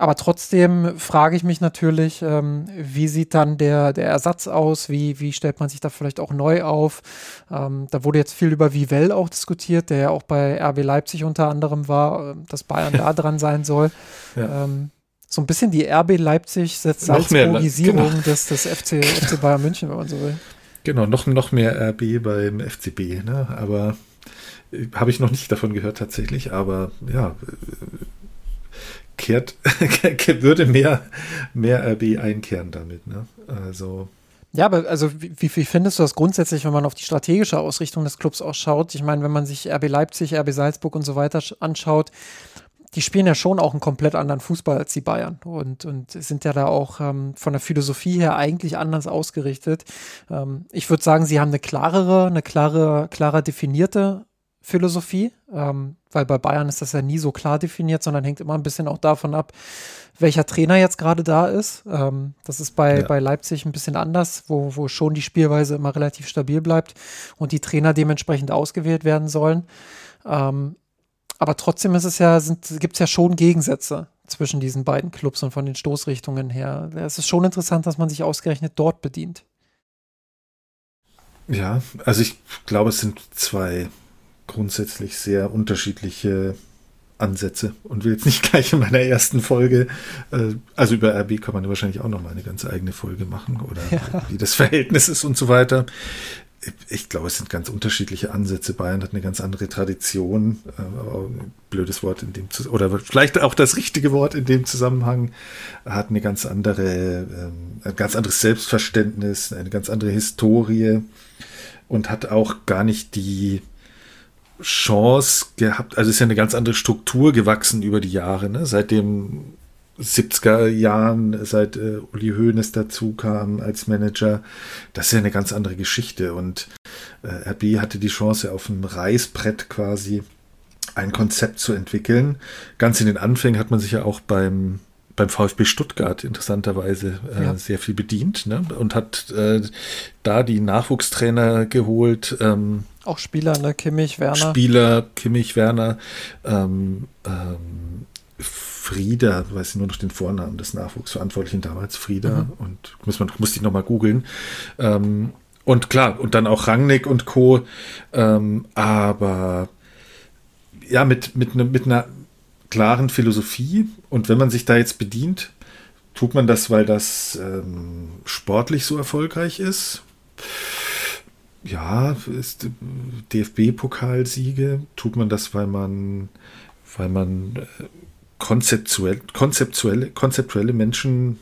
Aber trotzdem frage ich mich natürlich, ähm, wie sieht dann der, der Ersatz aus? Wie, wie stellt man sich da vielleicht auch neu auf? Ähm, da wurde jetzt viel über Vivell auch diskutiert, der ja auch bei RB Leipzig unter anderem war, äh, dass Bayern da dran sein soll. Ja. Ähm, so ein bisschen die RB Leipzig setzt Salzburgisierung genau. des, des FC, FC Bayern München, wenn man so will. Genau, noch, noch mehr RB beim FCB, ne? aber äh, habe ich noch nicht davon gehört tatsächlich, aber ja, kehrt, würde mehr, mehr RB einkehren damit. Ne? Also. Ja, aber also wie, wie findest du das grundsätzlich, wenn man auf die strategische Ausrichtung des Clubs ausschaut? Ich meine, wenn man sich RB Leipzig, RB Salzburg und so weiter anschaut, die spielen ja schon auch einen komplett anderen Fußball als die Bayern und, und sind ja da auch ähm, von der Philosophie her eigentlich anders ausgerichtet. Ähm, ich würde sagen, sie haben eine klarere, eine klare, klarer definierte Philosophie, ähm, weil bei Bayern ist das ja nie so klar definiert, sondern hängt immer ein bisschen auch davon ab, welcher Trainer jetzt gerade da ist. Ähm, das ist bei, ja. bei Leipzig ein bisschen anders, wo, wo schon die Spielweise immer relativ stabil bleibt und die Trainer dementsprechend ausgewählt werden sollen. Ähm, aber trotzdem ist es ja, gibt es ja schon Gegensätze zwischen diesen beiden Clubs und von den Stoßrichtungen her. Es ist schon interessant, dass man sich ausgerechnet dort bedient. Ja, also ich glaube, es sind zwei grundsätzlich sehr unterschiedliche Ansätze und will jetzt nicht gleich in meiner ersten Folge, äh, also über RB kann man wahrscheinlich auch noch mal eine ganz eigene Folge machen oder ja. wie das Verhältnis ist und so weiter ich glaube, es sind ganz unterschiedliche Ansätze. Bayern hat eine ganz andere Tradition, äh, blödes Wort in dem oder vielleicht auch das richtige Wort in dem Zusammenhang, hat eine ganz andere, ähm, ein ganz anderes Selbstverständnis, eine ganz andere Historie und hat auch gar nicht die Chance gehabt, also ist ja eine ganz andere Struktur gewachsen über die Jahre, ne? seitdem 70er Jahren, seit äh, Uli Hoeneß dazu kam als Manager, das ist ja eine ganz andere Geschichte. Und äh, RB hatte die Chance, auf dem Reißbrett quasi ein Konzept zu entwickeln. Ganz in den Anfängen hat man sich ja auch beim beim VfB Stuttgart interessanterweise äh, ja. sehr viel bedient ne? und hat äh, da die Nachwuchstrainer geholt. Ähm, auch Spieler, ne? Kimmich, Werner. Spieler, Kimmich, Werner. Ähm, ähm, Frieda, weiß ich nur noch den Vornamen des Nachwuchsverantwortlichen damals, Frieda, mhm. und muss man, musste ich nochmal googeln. Ähm, und klar, und dann auch Rangnick und Co. Ähm, aber ja, mit, mit, ne, mit einer klaren Philosophie. Und wenn man sich da jetzt bedient, tut man das, weil das ähm, sportlich so erfolgreich ist. Ja, ist DFB-Pokalsiege. Tut man das, weil man, weil man äh, konzeptuell, konzeptuelle, konzeptuelle Menschen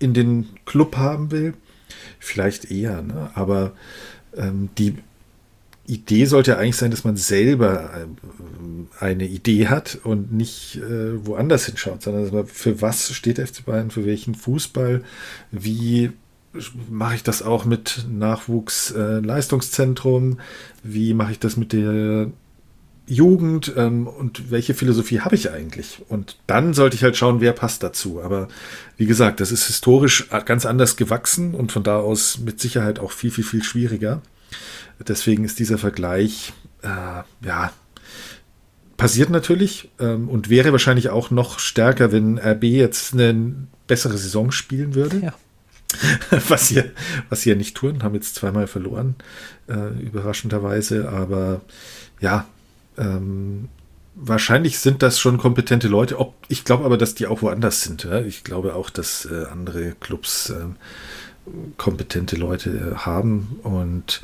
in den Club haben will, vielleicht eher, ne? aber ähm, die Idee sollte ja eigentlich sein, dass man selber äh, eine Idee hat und nicht äh, woanders hinschaut, sondern für was steht der FC Bayern, für welchen Fußball, wie mache ich das auch mit Nachwuchsleistungszentrum, äh, wie mache ich das mit der Jugend ähm, und welche Philosophie habe ich eigentlich? Und dann sollte ich halt schauen, wer passt dazu. Aber wie gesagt, das ist historisch ganz anders gewachsen und von da aus mit Sicherheit auch viel, viel, viel schwieriger. Deswegen ist dieser Vergleich, äh, ja, passiert natürlich ähm, und wäre wahrscheinlich auch noch stärker, wenn RB jetzt eine bessere Saison spielen würde. Ja. was sie, was sie ja nicht tun, haben jetzt zweimal verloren, äh, überraschenderweise. Aber ja, ähm, wahrscheinlich sind das schon kompetente Leute. Ob, ich glaube aber, dass die auch woanders sind. Ja? Ich glaube auch, dass äh, andere Clubs äh, kompetente Leute äh, haben und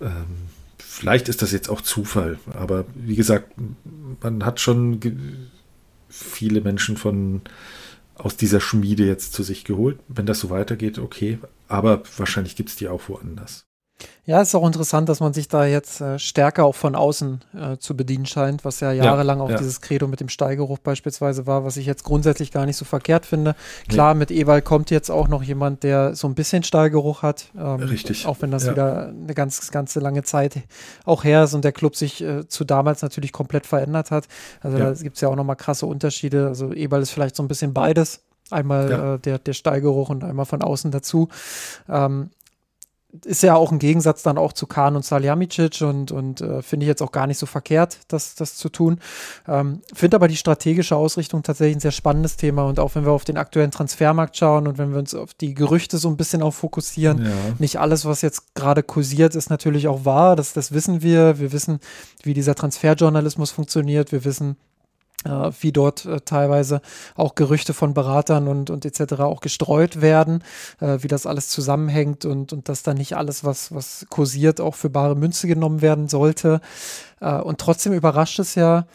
ähm, vielleicht ist das jetzt auch Zufall. Aber wie gesagt, man hat schon viele Menschen von aus dieser Schmiede jetzt zu sich geholt. Wenn das so weitergeht, okay. Aber wahrscheinlich gibt es die auch woanders. Ja, ist auch interessant, dass man sich da jetzt äh, stärker auch von außen äh, zu bedienen scheint, was ja jahrelang ja, auch ja. dieses Credo mit dem Steigeruch beispielsweise war, was ich jetzt grundsätzlich gar nicht so verkehrt finde. Klar, nee. mit Ewald kommt jetzt auch noch jemand, der so ein bisschen Steigeruch hat. Ähm, Richtig. Auch wenn das ja. wieder eine ganz, ganze lange Zeit auch her ist und der Club sich äh, zu damals natürlich komplett verändert hat. Also da gibt es ja auch nochmal krasse Unterschiede. Also Ewald ist vielleicht so ein bisschen beides. Einmal ja. äh, der, der Steigeruch und einmal von außen dazu. Ähm, ist ja auch ein Gegensatz dann auch zu Kahn und Salihamidzic und, und äh, finde ich jetzt auch gar nicht so verkehrt, das, das zu tun. Ähm, finde aber die strategische Ausrichtung tatsächlich ein sehr spannendes Thema und auch wenn wir auf den aktuellen Transfermarkt schauen und wenn wir uns auf die Gerüchte so ein bisschen auch fokussieren, ja. nicht alles, was jetzt gerade kursiert, ist natürlich auch wahr, das, das wissen wir. Wir wissen, wie dieser Transferjournalismus funktioniert, wir wissen, äh, wie dort äh, teilweise auch Gerüchte von Beratern und, und etc. auch gestreut werden, äh, wie das alles zusammenhängt und, und dass da nicht alles, was, was kursiert, auch für bare Münze genommen werden sollte. Äh, und trotzdem überrascht es ja,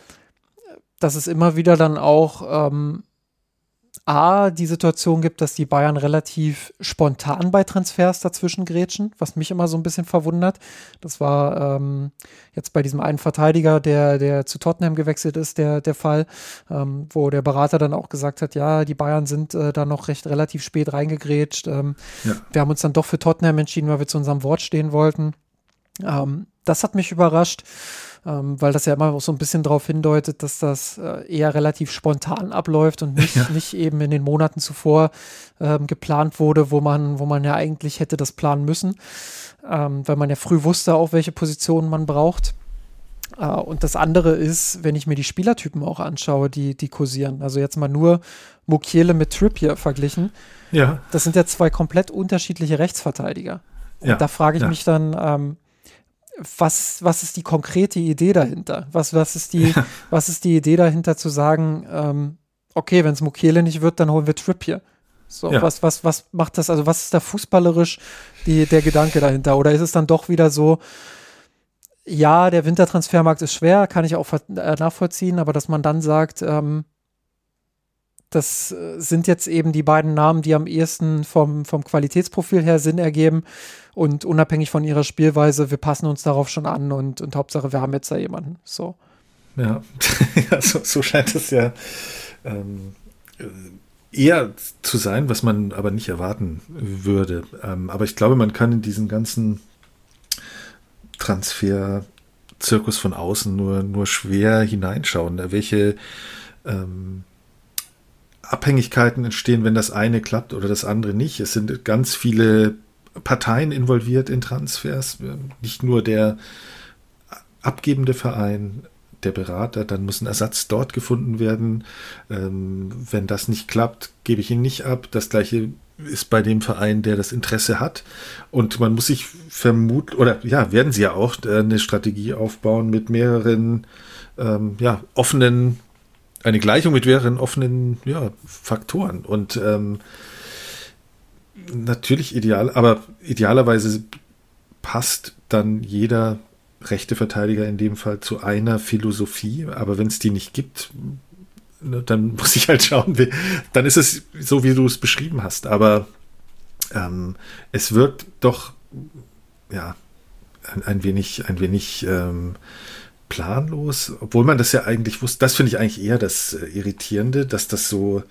dass es immer wieder dann auch ähm, A, die Situation gibt, dass die Bayern relativ spontan bei Transfers dazwischen grätschen, was mich immer so ein bisschen verwundert. Das war ähm, jetzt bei diesem einen Verteidiger, der, der zu Tottenham gewechselt ist, der, der Fall, ähm, wo der Berater dann auch gesagt hat, ja, die Bayern sind äh, da noch recht relativ spät reingegrätscht. Ähm, ja. Wir haben uns dann doch für Tottenham entschieden, weil wir zu unserem Wort stehen wollten. Ähm, das hat mich überrascht ähm, weil das ja immer so ein bisschen darauf hindeutet, dass das äh, eher relativ spontan abläuft und nicht, ja. nicht eben in den Monaten zuvor ähm, geplant wurde, wo man, wo man ja eigentlich hätte das planen müssen, ähm, weil man ja früh wusste auch, welche Positionen man braucht. Uh, und das andere ist, wenn ich mir die Spielertypen auch anschaue, die, die kursieren. Also jetzt mal nur Mukiele mit Trippier verglichen. Ja. Das sind ja zwei komplett unterschiedliche Rechtsverteidiger. Und ja. da frage ich ja. mich dann, ähm, was, was ist die konkrete Idee dahinter? Was, was, ist, die, ja. was ist die Idee dahinter zu sagen, ähm, okay, wenn es Mukiele nicht wird, dann holen wir Trippier. So, ja. was, was, was macht das, also was ist da fußballerisch die, der Gedanke dahinter? Oder ist es dann doch wieder so, ja, der Wintertransfermarkt ist schwer, kann ich auch äh, nachvollziehen, aber dass man dann sagt, ähm, das äh, sind jetzt eben die beiden Namen, die am ehesten vom, vom Qualitätsprofil her Sinn ergeben und unabhängig von ihrer Spielweise, wir passen uns darauf schon an und, und Hauptsache, wir haben jetzt da jemanden. So. Ja, so, so, scheint es ja ähm, eher zu sein, was man aber nicht erwarten würde. Ähm, aber ich glaube, man kann in diesen ganzen Transfer-Zirkus von außen nur, nur schwer hineinschauen. Welche ähm, Abhängigkeiten entstehen, wenn das eine klappt oder das andere nicht. Es sind ganz viele Parteien involviert in Transfers, nicht nur der abgebende Verein, der Berater, dann muss ein Ersatz dort gefunden werden. Ähm, wenn das nicht klappt, gebe ich ihn nicht ab. Das gleiche ist bei dem Verein, der das Interesse hat. Und man muss sich vermuten, oder ja, werden sie ja auch eine Strategie aufbauen mit mehreren ähm, ja, offenen, eine Gleichung mit mehreren offenen ja, Faktoren. Und ähm, natürlich ideal, aber idealerweise passt dann jeder rechte Verteidiger in dem Fall zu einer Philosophie, aber wenn es die nicht gibt, ne, dann muss ich halt schauen, dann ist es so, wie du es beschrieben hast. Aber ähm, es wirkt doch, ja, ein, ein wenig, ein wenig ähm, planlos, obwohl man das ja eigentlich wusste. Das finde ich eigentlich eher das äh, Irritierende, dass das so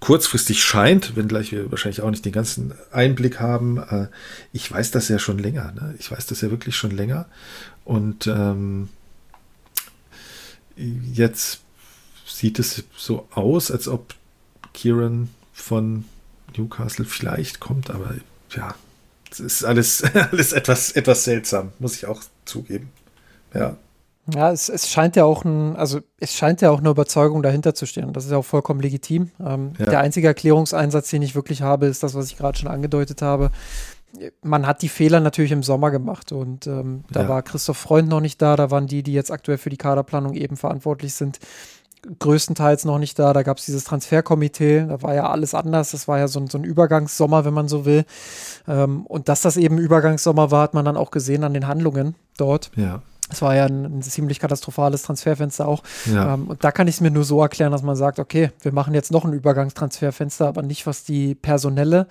kurzfristig scheint, wenngleich wir wahrscheinlich auch nicht den ganzen Einblick haben. Äh, ich weiß das ja schon länger. Ne? Ich weiß das ja wirklich schon länger. Und ähm, jetzt sieht es so aus, als ob Kieran von Newcastle vielleicht kommt, aber ja, es ist alles, alles etwas, etwas seltsam, muss ich auch zugeben. Ja. Ja, es, es scheint ja auch ein, also es scheint ja auch eine Überzeugung dahinter zu stehen. Das ist ja auch vollkommen legitim. Ähm, ja. Der einzige Erklärungseinsatz, den ich wirklich habe, ist das, was ich gerade schon angedeutet habe. Man hat die Fehler natürlich im Sommer gemacht und ähm, da ja. war Christoph Freund noch nicht da, da waren die, die jetzt aktuell für die Kaderplanung eben verantwortlich sind, größtenteils noch nicht da. Da gab es dieses Transferkomitee, da war ja alles anders. Das war ja so ein, so ein Übergangssommer, wenn man so will. Ähm, und dass das eben Übergangssommer war, hat man dann auch gesehen an den Handlungen dort. Ja. Es war ja ein, ein, ziemlich katastrophales Transferfenster auch. Ja. Ähm, und da kann ich es mir nur so erklären, dass man sagt, okay, wir machen jetzt noch ein Übergangstransferfenster, aber nicht was die personelle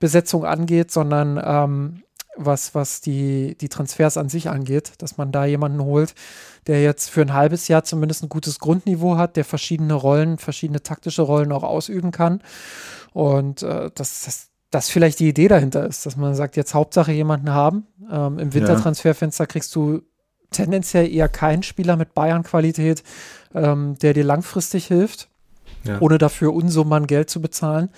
Besetzung angeht, sondern ähm, was, was die, die Transfers an sich angeht, dass man da jemanden holt, der jetzt für ein halbes Jahr zumindest ein gutes Grundniveau hat, der verschiedene Rollen, verschiedene taktische Rollen auch ausüben kann. Und äh, das, das, das vielleicht die Idee dahinter ist, dass man sagt, jetzt Hauptsache jemanden haben. Ähm, Im Wintertransferfenster kriegst du tendenziell eher keinen Spieler mit Bayern-Qualität, ähm, der dir langfristig hilft. Ja. ohne dafür Unsummen Geld zu bezahlen.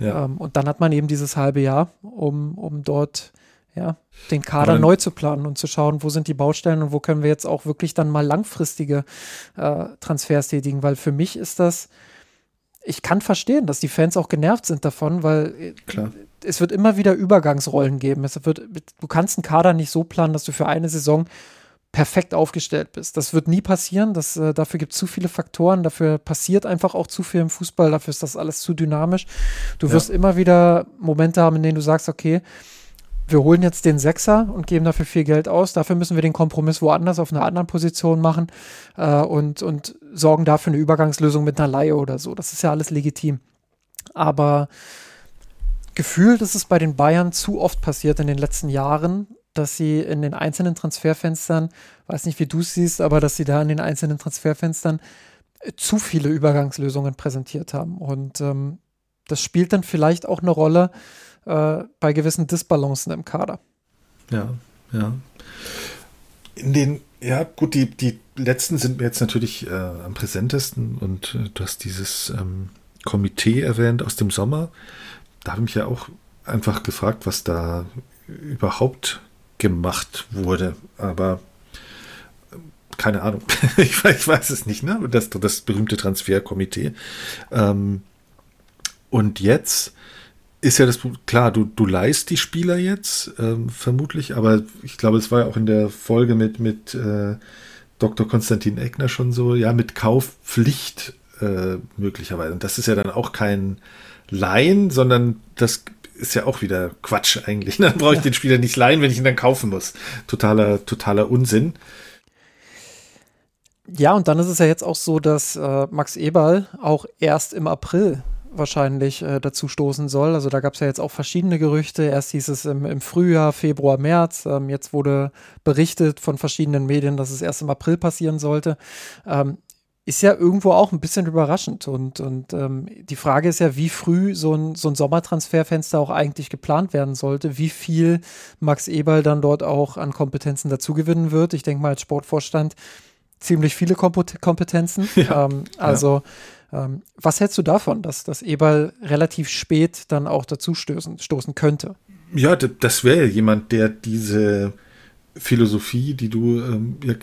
Ja. Ähm, und dann hat man eben dieses halbe Jahr, um, um dort ja, den Kader dann, neu zu planen und zu schauen, wo sind die Baustellen und wo können wir jetzt auch wirklich dann mal langfristige äh, Transfers tätigen, weil für mich ist das, ich kann verstehen, dass die Fans auch genervt sind davon, weil äh, Klar. es wird immer wieder Übergangsrollen geben. Es wird, du kannst einen Kader nicht so planen, dass du für eine Saison perfekt aufgestellt bist. Das wird nie passieren. Das, äh, dafür gibt es zu viele Faktoren. Dafür passiert einfach auch zu viel im Fußball. Dafür ist das alles zu dynamisch. Du wirst immer wieder Momente haben, in denen du sagst, okay, wir holen jetzt den Sechser und geben dafür viel Geld aus. Dafür müssen wir den Kompromiss woanders auf einer anderen Position machen äh, und, und sorgen dafür eine Übergangslösung mit einer Laie oder so. Das ist ja alles legitim. Aber gefühlt ist es bei den Bayern zu oft passiert in den letzten Jahren, dass sie in den einzelnen Transferfenstern, weiß nicht, wie du es siehst, aber dass sie da in den einzelnen Transferfenstern zu viele Übergangslösungen präsentiert haben. Und ähm, das spielt dann vielleicht auch eine Rolle, äh, bei gewissen Disbalancen im Kader. Ja, ja. In den, ja, gut, die, die letzten sind mir jetzt natürlich äh, am präsentesten und äh, du hast dieses ähm, Komitee erwähnt aus dem Sommer. Da habe ich mich ja auch einfach gefragt, was da überhaupt gemacht wurde. Aber äh, keine Ahnung. ich, weiß, ich, weiß es nicht, ne? Das, das berühmte Transferkomitee. Ähm, und jetzt ist ja das klar, du, du leist die Spieler jetzt, ähm, vermutlich, aber ich glaube, es war ja auch in der Folge mit, mit äh, Dr. Konstantin Eckner schon so, ja, mit Kaufpflicht äh, möglicherweise. Und das ist ja dann auch kein Leihen, sondern das ist ja auch wieder Quatsch eigentlich. Dann brauche ich den Spieler nicht leihen, wenn ich ihn dann kaufen muss. Totaler, totaler Unsinn. Ja, und dann ist es ja jetzt auch so, dass äh, Max Eberl auch erst im April wahrscheinlich äh, dazu stoßen soll. Also da gab es ja jetzt auch verschiedene Gerüchte. Erst hieß es im, im Frühjahr, Februar, März. Ähm, jetzt wurde berichtet von verschiedenen Medien, dass es erst im April passieren sollte. Ähm, ist ja irgendwo auch ein bisschen überraschend. Und, und ähm, die Frage ist ja, wie früh so ein, so ein Sommertransferfenster auch eigentlich geplant werden sollte, wie viel Max Eberl dann dort auch an Kompetenzen dazugewinnen wird. Ich denke mal, als Sportvorstand ziemlich viele Kompetenzen. Ja, ähm, also ja. ähm, was hältst du davon, dass, dass Eberl relativ spät dann auch dazu stoßen, stoßen könnte? Ja, das wäre jemand, der diese Philosophie, die du ähm, ja,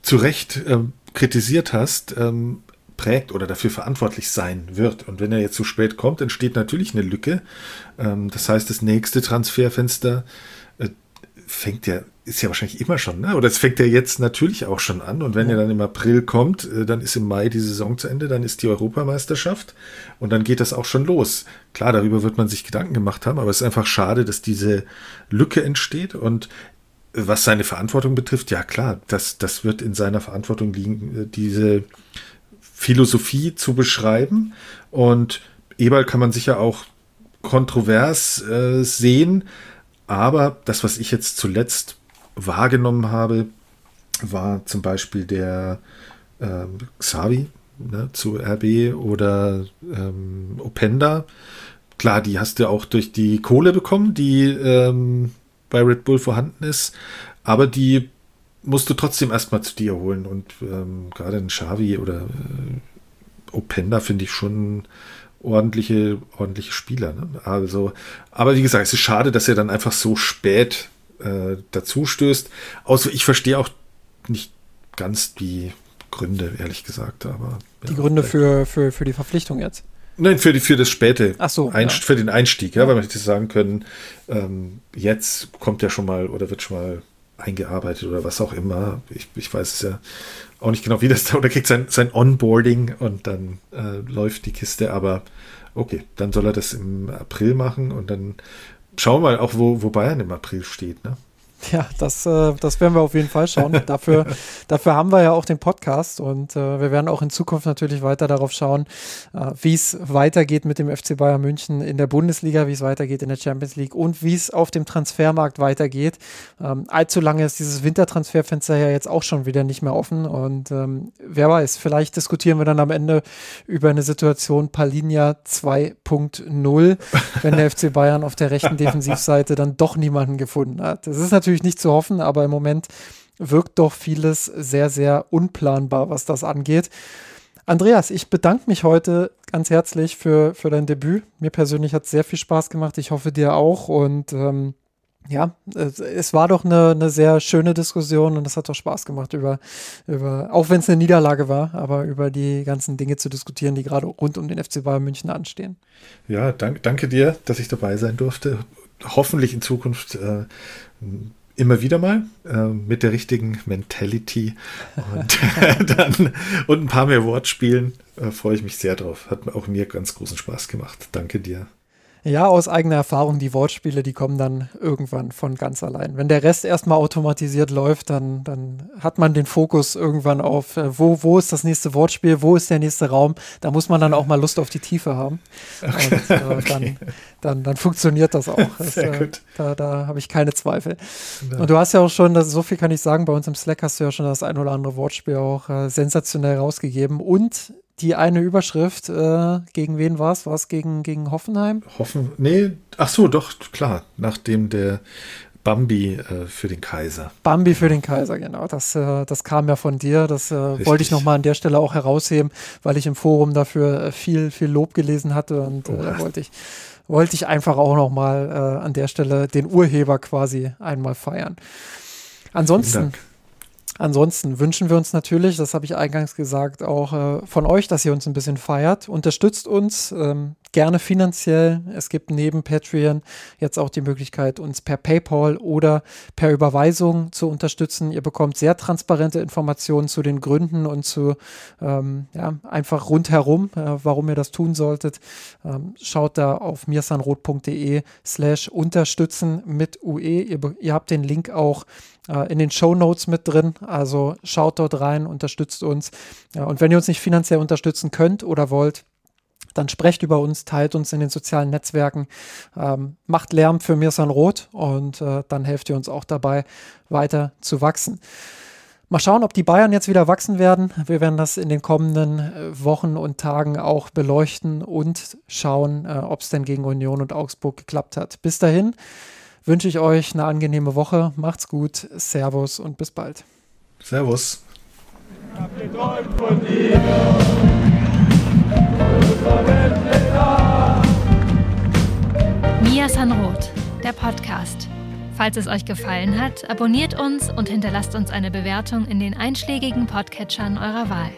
zu Recht ähm, kritisiert hast, ähm, prägt oder dafür verantwortlich sein wird. Und wenn er jetzt zu spät kommt, entsteht natürlich eine Lücke. Ähm, das heißt, das nächste Transferfenster äh, fängt ja ist ja wahrscheinlich immer schon, ne? Oder es fängt ja jetzt natürlich auch schon an. Und wenn ja. er dann im April kommt, äh, dann ist im Mai die Saison zu Ende, dann ist die Europameisterschaft und dann geht das auch schon los. Klar, darüber wird man sich Gedanken gemacht haben, aber es ist einfach schade, dass diese Lücke entsteht. Und was seine Verantwortung betrifft, ja klar, das, das wird in seiner Verantwortung liegen, äh, diese Philosophie zu beschreiben. Und Eberl kann man sicher auch kontrovers äh, sehen. Aber das, was ich jetzt zuletzt wahrgenommen habe, war zum Beispiel der ähm, Xavi ne, zu RB oder ähm, Openda. Klar, die hast du auch durch die Kohle bekommen, die ähm, bei Red Bull vorhanden ist, aber die musst du trotzdem erstmal zu dir holen. Und ähm, gerade ein Xavi oder äh, Openda finde ich schon ordentliche, ordentliche Spieler. Ne? Also, aber wie gesagt, es ist schade, dass er dann einfach so spät äh, dazu stößt. Außer ich verstehe auch nicht ganz die Gründe, ehrlich gesagt. Aber die ja, Gründe für, für, für die Verpflichtung jetzt? Nein, für, die, für das späte, Ach so, Einst ja. für den Einstieg, ja, weil man hätte sagen können, ähm, jetzt kommt er schon mal oder wird schon mal eingearbeitet oder was auch immer. Ich, ich weiß es ja auch nicht genau, wie das da, oder kriegt sein, sein Onboarding und dann äh, läuft die Kiste, aber okay, dann soll er das im April machen und dann schauen wir mal auch, wo, wo Bayern im April steht, ne? Ja, das, äh, das werden wir auf jeden Fall schauen. Dafür, dafür haben wir ja auch den Podcast und äh, wir werden auch in Zukunft natürlich weiter darauf schauen, äh, wie es weitergeht mit dem FC Bayern München in der Bundesliga, wie es weitergeht in der Champions League und wie es auf dem Transfermarkt weitergeht. Ähm, allzu lange ist dieses Wintertransferfenster ja jetzt auch schon wieder nicht mehr offen und ähm, wer weiß, vielleicht diskutieren wir dann am Ende über eine Situation Palinia 2.0, wenn der FC Bayern auf der rechten Defensivseite dann doch niemanden gefunden hat. Das ist natürlich natürlich nicht zu hoffen, aber im Moment wirkt doch vieles sehr, sehr unplanbar, was das angeht. Andreas, ich bedanke mich heute ganz herzlich für, für dein Debüt. Mir persönlich hat es sehr viel Spaß gemacht. Ich hoffe dir auch. Und ähm, ja, es war doch eine, eine sehr schöne Diskussion und es hat doch Spaß gemacht, über, über auch wenn es eine Niederlage war, aber über die ganzen Dinge zu diskutieren, die gerade rund um den FC Bayern München anstehen. Ja, dank, danke dir, dass ich dabei sein durfte. Hoffentlich in Zukunft äh, immer wieder mal äh, mit der richtigen Mentality und, dann, und ein paar mehr Wortspielen. Äh, freue ich mich sehr drauf. Hat auch mir ganz großen Spaß gemacht. Danke dir. Ja, aus eigener Erfahrung, die Wortspiele, die kommen dann irgendwann von ganz allein. Wenn der Rest erstmal automatisiert läuft, dann, dann hat man den Fokus irgendwann auf, äh, wo, wo ist das nächste Wortspiel, wo ist der nächste Raum. Da muss man dann auch mal Lust auf die Tiefe haben. Okay. Und äh, okay. dann, dann, dann funktioniert das auch. Das, Sehr äh, gut. Da, da habe ich keine Zweifel. Ja. Und du hast ja auch schon, das, so viel kann ich sagen, bei uns im Slack hast du ja schon das ein oder andere Wortspiel auch äh, sensationell rausgegeben. Und die eine Überschrift, äh, gegen wen war es? War es gegen, gegen Hoffenheim? Hoffen, nee, ach so, doch, klar, nachdem der Bambi äh, für den Kaiser. Bambi für den Kaiser, genau. Das, äh, das kam ja von dir. Das äh, wollte ich nochmal an der Stelle auch herausheben, weil ich im Forum dafür äh, viel, viel Lob gelesen hatte und äh, da wollte ich, wollte ich einfach auch nochmal äh, an der Stelle den Urheber quasi einmal feiern. Ansonsten Ansonsten wünschen wir uns natürlich, das habe ich eingangs gesagt, auch äh, von euch, dass ihr uns ein bisschen feiert. Unterstützt uns ähm, gerne finanziell. Es gibt neben Patreon jetzt auch die Möglichkeit, uns per PayPal oder per Überweisung zu unterstützen. Ihr bekommt sehr transparente Informationen zu den Gründen und zu ähm, ja, einfach rundherum, äh, warum ihr das tun solltet. Ähm, schaut da auf mirsanrot.de slash unterstützen mit UE. Ihr, ihr habt den Link auch äh, in den Show Notes mit drin. Also schaut dort rein, unterstützt uns. Ja, und wenn ihr uns nicht finanziell unterstützen könnt oder wollt, dann sprecht über uns, teilt uns in den sozialen Netzwerken, ähm, macht Lärm für Mirsan Roth und äh, dann helft ihr uns auch dabei, weiter zu wachsen. Mal schauen, ob die Bayern jetzt wieder wachsen werden. Wir werden das in den kommenden äh, Wochen und Tagen auch beleuchten und schauen, äh, ob es denn gegen Union und Augsburg geklappt hat. Bis dahin wünsche ich euch eine angenehme Woche. Macht's gut. Servus und bis bald. Servus. Mia Sanroth, der Podcast. Falls es euch gefallen hat, abonniert uns und hinterlasst uns eine Bewertung in den einschlägigen Podcatchern eurer Wahl.